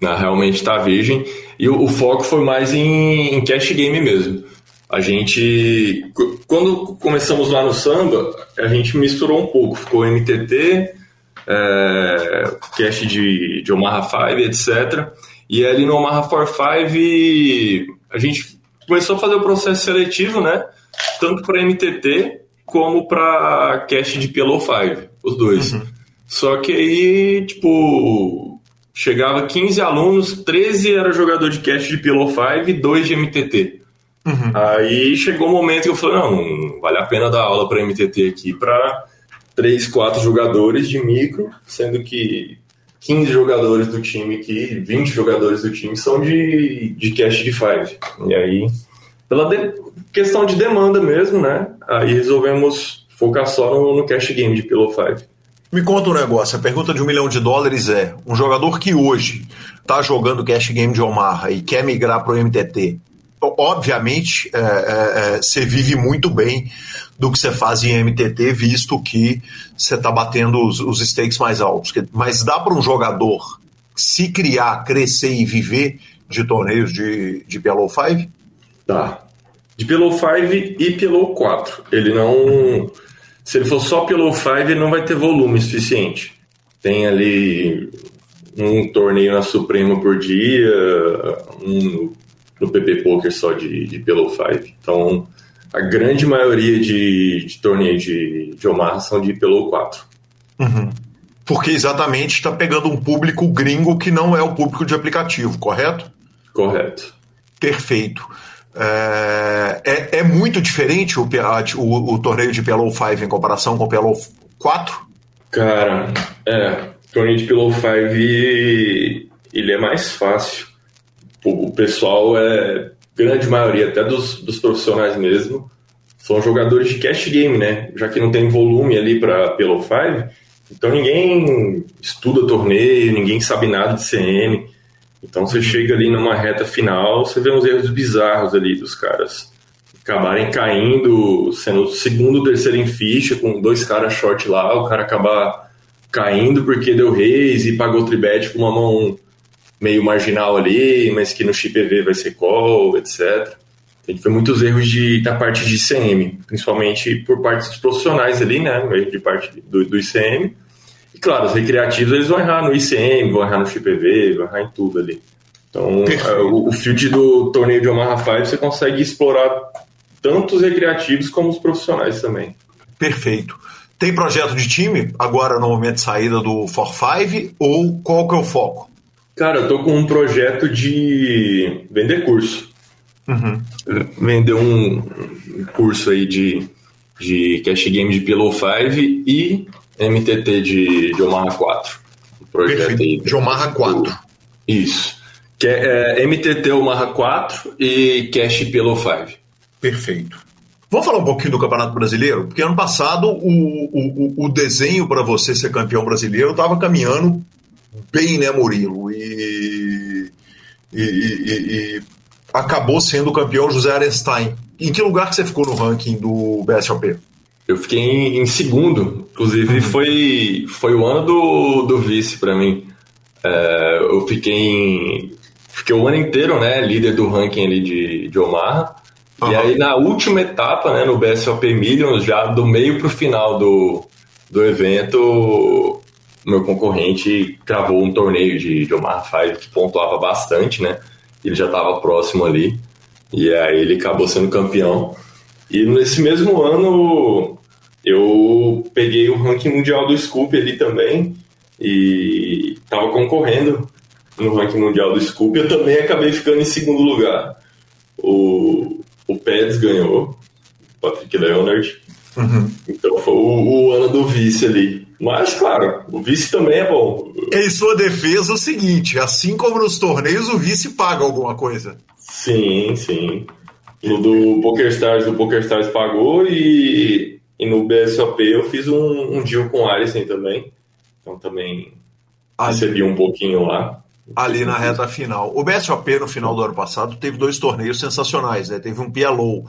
Não, realmente está virgem. E o, o, foco foi mais em, em cash game mesmo. A gente, quando começamos lá no samba, a gente misturou um pouco. Ficou MTT, é, cash de, de Omaha 5, etc. E ali no Omaha 45, a gente começou a fazer o processo seletivo, né? Tanto para MTT como para cash de PLO 5, os dois. Uhum. Só que aí, tipo, chegava 15 alunos, 13 era jogador de cash de PLO 5 e 2 de MTT. Uhum. Aí chegou o um momento que eu falei, não, não vale a pena dar aula para MTT aqui para 3, 4 jogadores de micro, sendo que 15 jogadores do time aqui, 20 jogadores do time são de, de cash de 5. E aí, pela de, questão de demanda mesmo, né? Aí resolvemos focar só no, no cash game de Pillow 5. Me conta um negócio, a pergunta de um milhão de dólares é: um jogador que hoje está jogando cash game de Omaha e quer migrar para o MTT, obviamente é, é, é, você vive muito bem do que você faz em MTT, visto que você está batendo os, os stakes mais altos. Mas dá para um jogador se criar, crescer e viver de torneios de, de PLO 5? Dá. De PLO 5 e PLO 4. Ele não. Se ele for só PLO 5, ele não vai ter volume suficiente. Tem ali um torneio na Suprema por dia, um no PP Poker só de, de Pillow 5. Então, a grande maioria de, de torneios de, de Omaha são de Pillow 4. Uhum. Porque exatamente está pegando um público gringo que não é o público de aplicativo, correto? Correto. Perfeito. É, é, é muito diferente o, o, o, torneio de PLO 5 em comparação com o PLO 4? Cara, é. O torneio de PLO 5 ele é mais fácil o pessoal é grande maioria, até dos, dos profissionais mesmo, são jogadores de cash game, né? Já que não tem volume ali para pelo 5, então ninguém estuda torneio, ninguém sabe nada de CM. Então você chega ali numa reta final, você vê uns erros bizarros ali dos caras acabarem caindo, sendo segundo, terceiro em ficha, com dois caras short lá, o cara acabar caindo porque deu raise e pagou tribet com uma mão meio marginal ali, mas que no chip EV vai ser call, etc. A gente vê muitos erros de, da parte de ICM, principalmente por parte dos profissionais ali, né? De parte do, do ICM. E claro, os recreativos eles vão errar no ICM, vão errar no chip EV, vão errar em tudo ali. Então, é, o, o field do torneio de Omaha 5 você consegue explorar tanto os recreativos como os profissionais também. Perfeito. Tem projeto de time agora no momento de saída do For 5 ou qual que é o foco? Cara, eu tô com um projeto de vender curso. Uhum. Vender um curso aí de, de Cash Game de Pillow 5 e MTT de, de Omaha 4. projeto Perfeito. aí. De Omaha 4. Isso. Que é, é MTT Omaha 4 e Cash Pillow 5. Perfeito. Vamos falar um pouquinho do Campeonato Brasileiro? Porque ano passado o, o, o desenho para você ser campeão brasileiro estava caminhando bem, né, Murilo? E, e, e, e acabou sendo o campeão José Arenstein. Em que lugar que você ficou no ranking do BSOP? Eu fiquei em, em segundo, inclusive uhum. foi, foi o ano do, do vice para mim. É, eu fiquei em, fiquei o ano inteiro, né, líder do ranking ali de, de Omaha. Uhum. E aí na última etapa, né, no BSOP Millions, já do meio pro final do, do evento, meu concorrente cravou um torneio de, de Omar Five que pontuava bastante, né? Ele já estava próximo ali. E aí ele acabou sendo campeão. E nesse mesmo ano eu peguei o ranking mundial do Scoop ali também e estava concorrendo no ranking mundial do Scoop. Eu também acabei ficando em segundo lugar. O, o Peds ganhou, Patrick Leonard. Uhum. Então foi o, o ano do vice ali. Mas, claro, o vice também é bom. Em sua defesa, o seguinte: assim como nos torneios, o vice paga alguma coisa. Sim, sim. No do PokerStars, o PokerStars pagou e, e no BSOP eu fiz um, um deal com o Arisen também. Então também recebi um pouquinho lá. ali na reta final. O BSOP no final do ano passado teve dois torneios sensacionais, né? Teve um PLO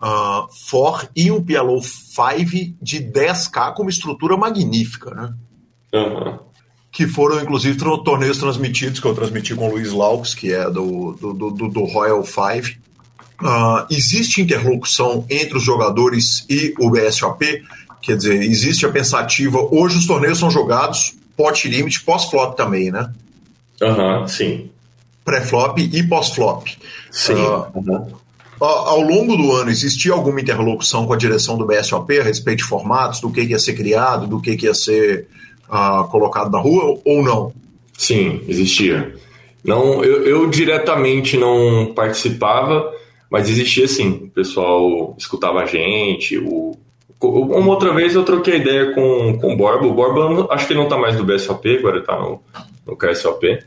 uh, 4 e um PLO 5 de 10K com uma estrutura magnífica, né? Aham. Que foram, inclusive, torneios transmitidos, que eu transmiti com o Luiz Laux, que é do, do, do, do- Royal 5. Ah, existe interlocução entre os jogadores e o BSOP, quer dizer, existe a pensativa. Hoje os torneios são jogados pot limit, pós-flop também, né? Aham, sim. Pré-flop e pós-flop. Sim. Ah. aham. Ao longo do ano, existia alguma interlocução com a direção do BSOP a respeito de formatos, do que ia ser criado, do que ia ser ah, colocado na rua, ou não? Sim, existia. Não, eu, eu diretamente não participava, mas existia sim. O pessoal escutava a gente. O, uma outra vez eu troquei ideia com, com o Borba. O Borba acho que não tá mais no BSOP, agora ele tá no, no KSOP.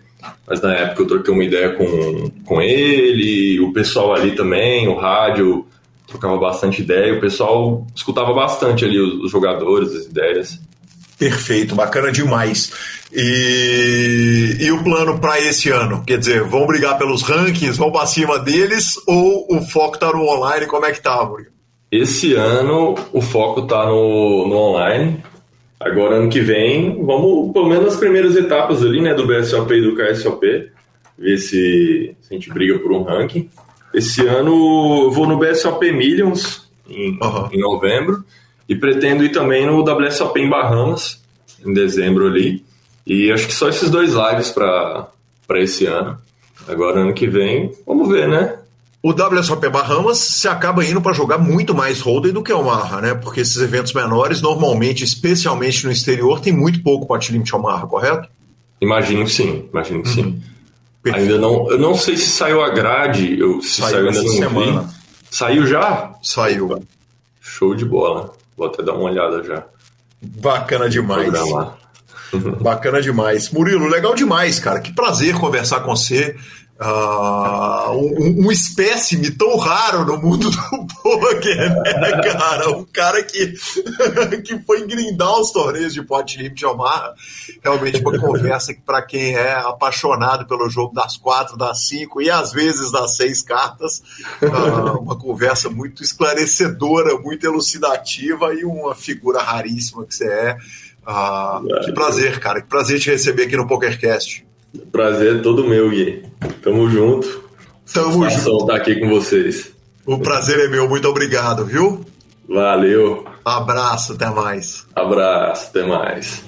Mas na época eu troquei uma ideia com, com ele, o pessoal ali também, o rádio trocava bastante ideia, o pessoal escutava bastante ali os, os jogadores, as ideias. Perfeito, bacana demais. E, e o plano para esse ano? Quer dizer, vão brigar pelos rankings, vão para cima deles, ou o foco tá no online? Como é que tá, Murilo? Esse ano o foco tá no, no online. Agora, ano que vem, vamos pelo menos as primeiras etapas ali, né, do BSOP e do KSOP, ver se, se a gente briga por um ranking. Esse ano eu vou no BSOP Millions, em, Aham. em novembro, e pretendo ir também no WSOP em Bahamas, em dezembro ali. E acho que só esses dois lives para esse ano. Agora, ano que vem, vamos ver, né? O WSOP Bahamas se acaba indo para jogar muito mais Hold'em do que Omaha, né? Porque esses eventos menores, normalmente, especialmente no exterior, tem muito pouco pot limit Omaha, correto? Imagino que sim, imagino que sim. Perfeito. Ainda não, eu não sei se saiu a grade, eu, se Saiu saiu, ainda essa não semana. vi. Saiu já? Saiu. Show de bola. Vou até dar uma olhada já. Bacana demais. Bacana demais. Murilo, legal demais, cara. Que prazer conversar com você. Ah, um, um espécime tão raro no mundo *laughs* do poker, né, cara? Um cara que, *laughs* que foi grindar os torneios de pot limit de Omaha. Realmente uma conversa que, para quem é apaixonado pelo jogo das quatro, das cinco e às vezes das seis cartas, ah, uma conversa muito esclarecedora, muito elucidativa e uma figura raríssima que você é. Ah, que prazer, cara. Que prazer te receber aqui no PokerCast. Prazer é todo meu, Gui. Tamo junto. Tamo Satisfação junto. estar aqui com vocês. O prazer é meu. Muito obrigado, viu? Valeu. Abraço, até mais. Abraço. Até mais.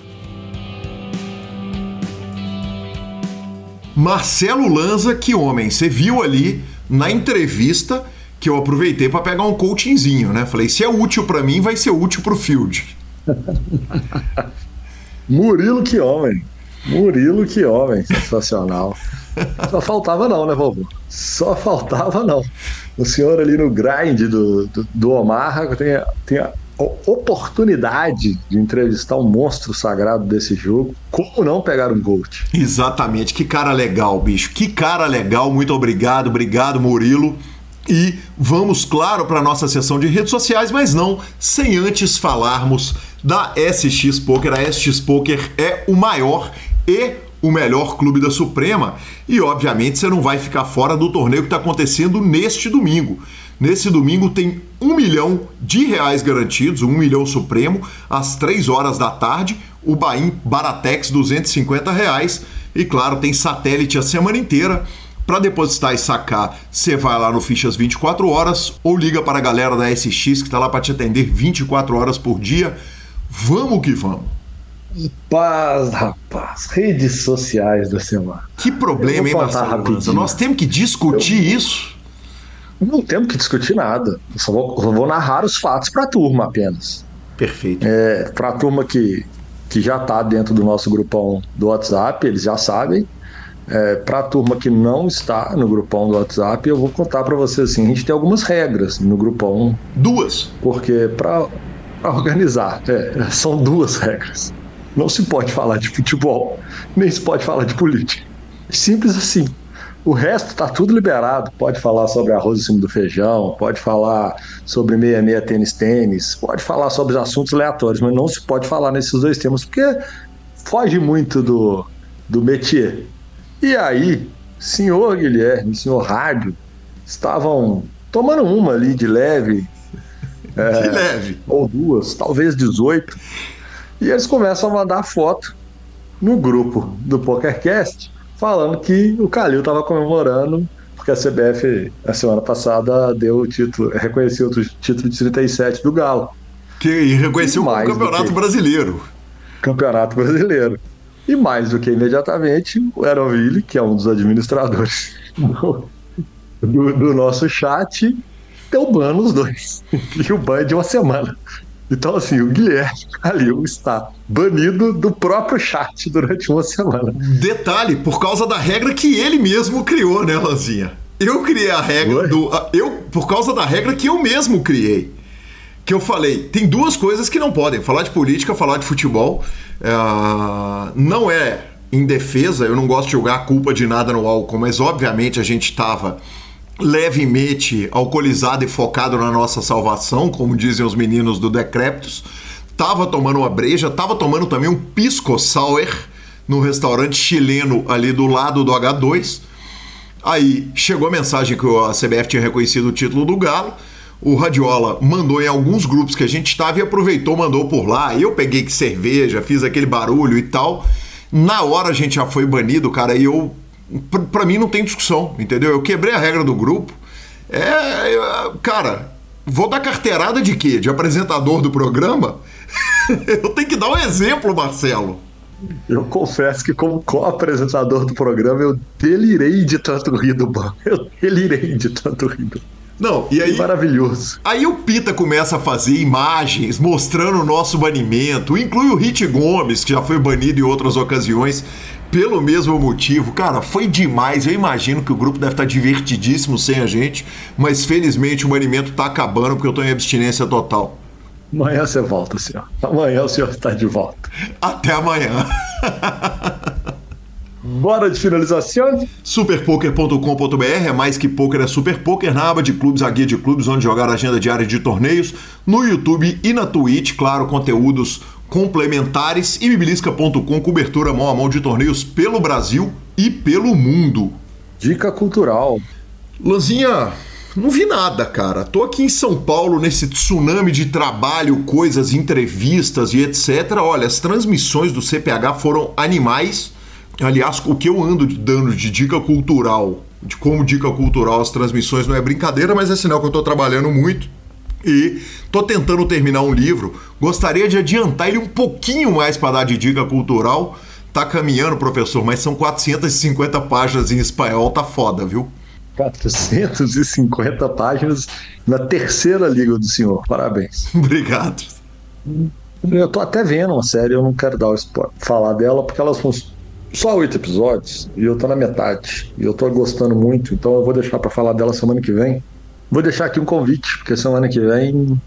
Marcelo Lanza, que homem. Você viu ali na entrevista que eu aproveitei para pegar um coachingzinho, né? Falei, se é útil para mim, vai ser útil pro Field. *laughs* Murilo, que homem. Murilo, que homem. Sensacional. Só faltava não, né, vovô? Só faltava não. O senhor ali no grind do, do, do Omaha tem, tem a oportunidade de entrevistar um monstro sagrado desse jogo. Como não pegar um Gold? Exatamente, que cara legal, bicho. Que cara legal. Muito obrigado, obrigado, Murilo. E vamos, claro, para nossa sessão de redes sociais, mas não sem antes falarmos da SX Poker. A SX Poker é o maior e o melhor clube da Suprema. E, obviamente, você não vai ficar fora do torneio que está acontecendo neste domingo. Nesse domingo tem um milhão de reais garantidos, um milhão supremo, às três horas da tarde. O Bahia Baratex, 250 reais. E claro, tem satélite a semana inteira. Para depositar e sacar, você vai lá no Fichas 24 horas ou liga para a galera da SX que está lá para te atender 24 horas por dia. Vamos que vamos. Paz, rapaz. Redes sociais da semana. Que problema, hein, Eu Marcelo rapidinho. Nós temos que discutir isso. Não temos que discutir nada. Eu só vou, eu vou narrar os fatos para a turma apenas. Perfeito. É, para a turma que, que já está dentro do nosso grupão do WhatsApp, eles já sabem. É, para a turma que não está no grupão do WhatsApp, eu vou contar para vocês assim: a gente tem algumas regras no grupão, Duas. porque para organizar, é, são duas regras. Não se pode falar de futebol, nem se pode falar de política. Simples assim. O resto tá tudo liberado. Pode falar sobre arroz em cima do feijão, pode falar sobre meia-meia tênis-tênis, pode falar sobre assuntos aleatórios, mas não se pode falar nesses dois temas, porque foge muito do, do métier. E aí, senhor Guilherme, senhor Rádio, estavam tomando uma ali de leve. É, de leve. Ou duas, talvez 18. E eles começam a mandar foto no grupo do PokerCast falando que o Calil estava comemorando porque a CBF, a semana passada, deu o título, reconheceu o título de 37 do Galo. Que reconheceu o Campeonato Brasileiro. Campeonato Brasileiro. E mais do que imediatamente, o Aeroville, que é um dos administradores do, do, do nosso chat, deu ban nos dois. *laughs* E o ban é de uma semana. Então, assim, o Guilherme Calil está banido do próprio chat durante uma semana. Detalhe, por causa da regra que ele mesmo criou, né, Lanzinha? Eu criei a regra Oi? do. Eu, por causa da regra que eu mesmo criei. Que eu falei, tem duas coisas que não podem: falar de política, falar de futebol. Uh, não é em defesa, eu não gosto de jogar a culpa de nada no álcool, mas obviamente a gente estava levemente alcoolizado e focado na nossa salvação, como dizem os meninos do Decréptos. Tava tomando uma breja, tava tomando também um pisco sour no restaurante chileno ali do lado do H2. Aí chegou a mensagem que a CBF tinha reconhecido o título do Galo. O Radiola mandou em alguns grupos que a gente estava e aproveitou, mandou por lá. Eu peguei cerveja, fiz aquele barulho e tal. Na hora a gente já foi banido, cara, e eu para mim não tem discussão, entendeu? Eu quebrei a regra do grupo. É, cara, vou dar carteirada de quê? De apresentador do programa? *laughs* eu tenho que dar um exemplo, Marcelo. Eu confesso que, como co-apresentador do programa, eu delirei de tanto rir do banco. Eu delirei de tanto rir do não, e aí. Maravilhoso. Aí o Pita começa a fazer imagens mostrando o nosso banimento, inclui o Hit Gomes, que já foi banido em outras ocasiões pelo mesmo motivo. Cara, foi demais. Eu imagino que o grupo deve estar divertidíssimo sem a gente, mas felizmente o banimento está acabando porque eu estou em abstinência total. Amanhã você volta, senhor. Amanhã o senhor está de volta. Até amanhã. Bora de finalização? Superpoker.com.br é mais que poker, é super poker na aba de clubes, a guia de clubes, onde jogar a agenda diária de torneios, no YouTube e na Twitch, claro, conteúdos complementares e bibilisca.com, cobertura mão a mão de torneios pelo Brasil e pelo mundo. Dica cultural. Lanzinha, não vi nada, cara. Tô aqui em São Paulo nesse tsunami de trabalho, coisas, entrevistas e etc. Olha, as transmissões do CPH foram animais Aliás, o que eu ando dando de dica cultural, de como dica cultural as transmissões não é brincadeira, mas é sinal que eu estou trabalhando muito. E estou tentando terminar um livro. Gostaria de adiantar ele um pouquinho mais para dar de dica cultural. Tá caminhando, professor, mas são 450 páginas em espanhol, tá foda, viu? 450 páginas na terceira liga do senhor. Parabéns. *laughs* Obrigado. Eu tô até vendo uma série, eu não quero dar o spoiler, falar dela, porque elas vão só oito episódios e eu tô na metade. E eu tô gostando muito, então eu vou deixar para falar dela semana que vem. Vou deixar aqui um convite, porque semana que vem,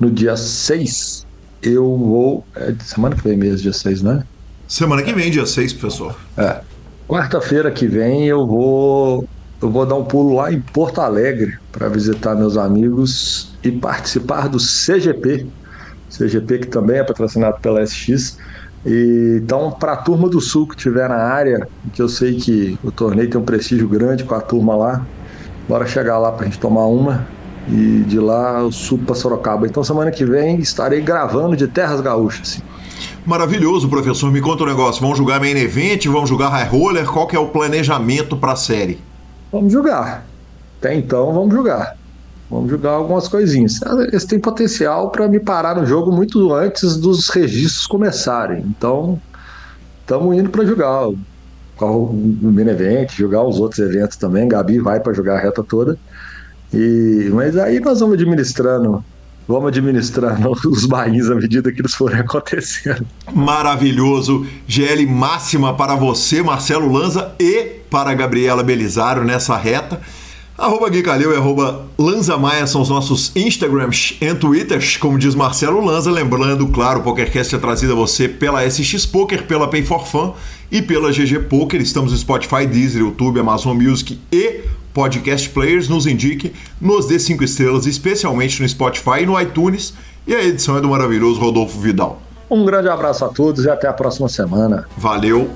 no dia 6, eu vou. É semana que vem mesmo, dia 6, né? Semana que vem, dia 6, professor. É. Quarta-feira que vem eu vou. Eu vou dar um pulo lá em Porto Alegre para visitar meus amigos e participar do CGP. CGP que também é patrocinado pela SX e, então, para a turma do Sul que estiver na área, que eu sei que o torneio tem um prestígio grande com a turma lá, bora chegar lá para a gente tomar uma e de lá eu subo para Sorocaba. Então, semana que vem estarei gravando de Terras Gaúchas. Maravilhoso, professor. Me conta um negócio. Vamos jogar main event? Vamos jogar high roller? Qual que é o planejamento para a série? Vamos jogar. Até então, vamos jogar. Vamos jogar algumas coisinhas. Eles têm potencial para me parar no jogo muito antes dos registros começarem. Então, estamos indo para jogar o, main event, jogar os outros eventos também. Gabi vai para jogar a reta toda. E, mas aí nós vamos administrando vamos administrando *laughs* os bains à medida que eles forem *laughs* acontecendo. Maravilhoso. GL máxima para você, Marcelo Lanza, e para Gabriela Belisário nessa reta. Arroba Gui Calil e arroba Lanza Maia são os nossos Instagrams e Twitters, como diz Marcelo Lanza. Lembrando, claro, o PokerCast é trazido a você pela SX Poker, pela Pay for Fun e pela GG Poker. Estamos no Spotify, Deezer, YouTube, Amazon Music e Podcast Players. Nos indique, nos dê cinco estrelas, especialmente no Spotify e no iTunes. E a edição é do maravilhoso Rodolfo Vidal. Um grande abraço a todos e até a próxima semana. Valeu!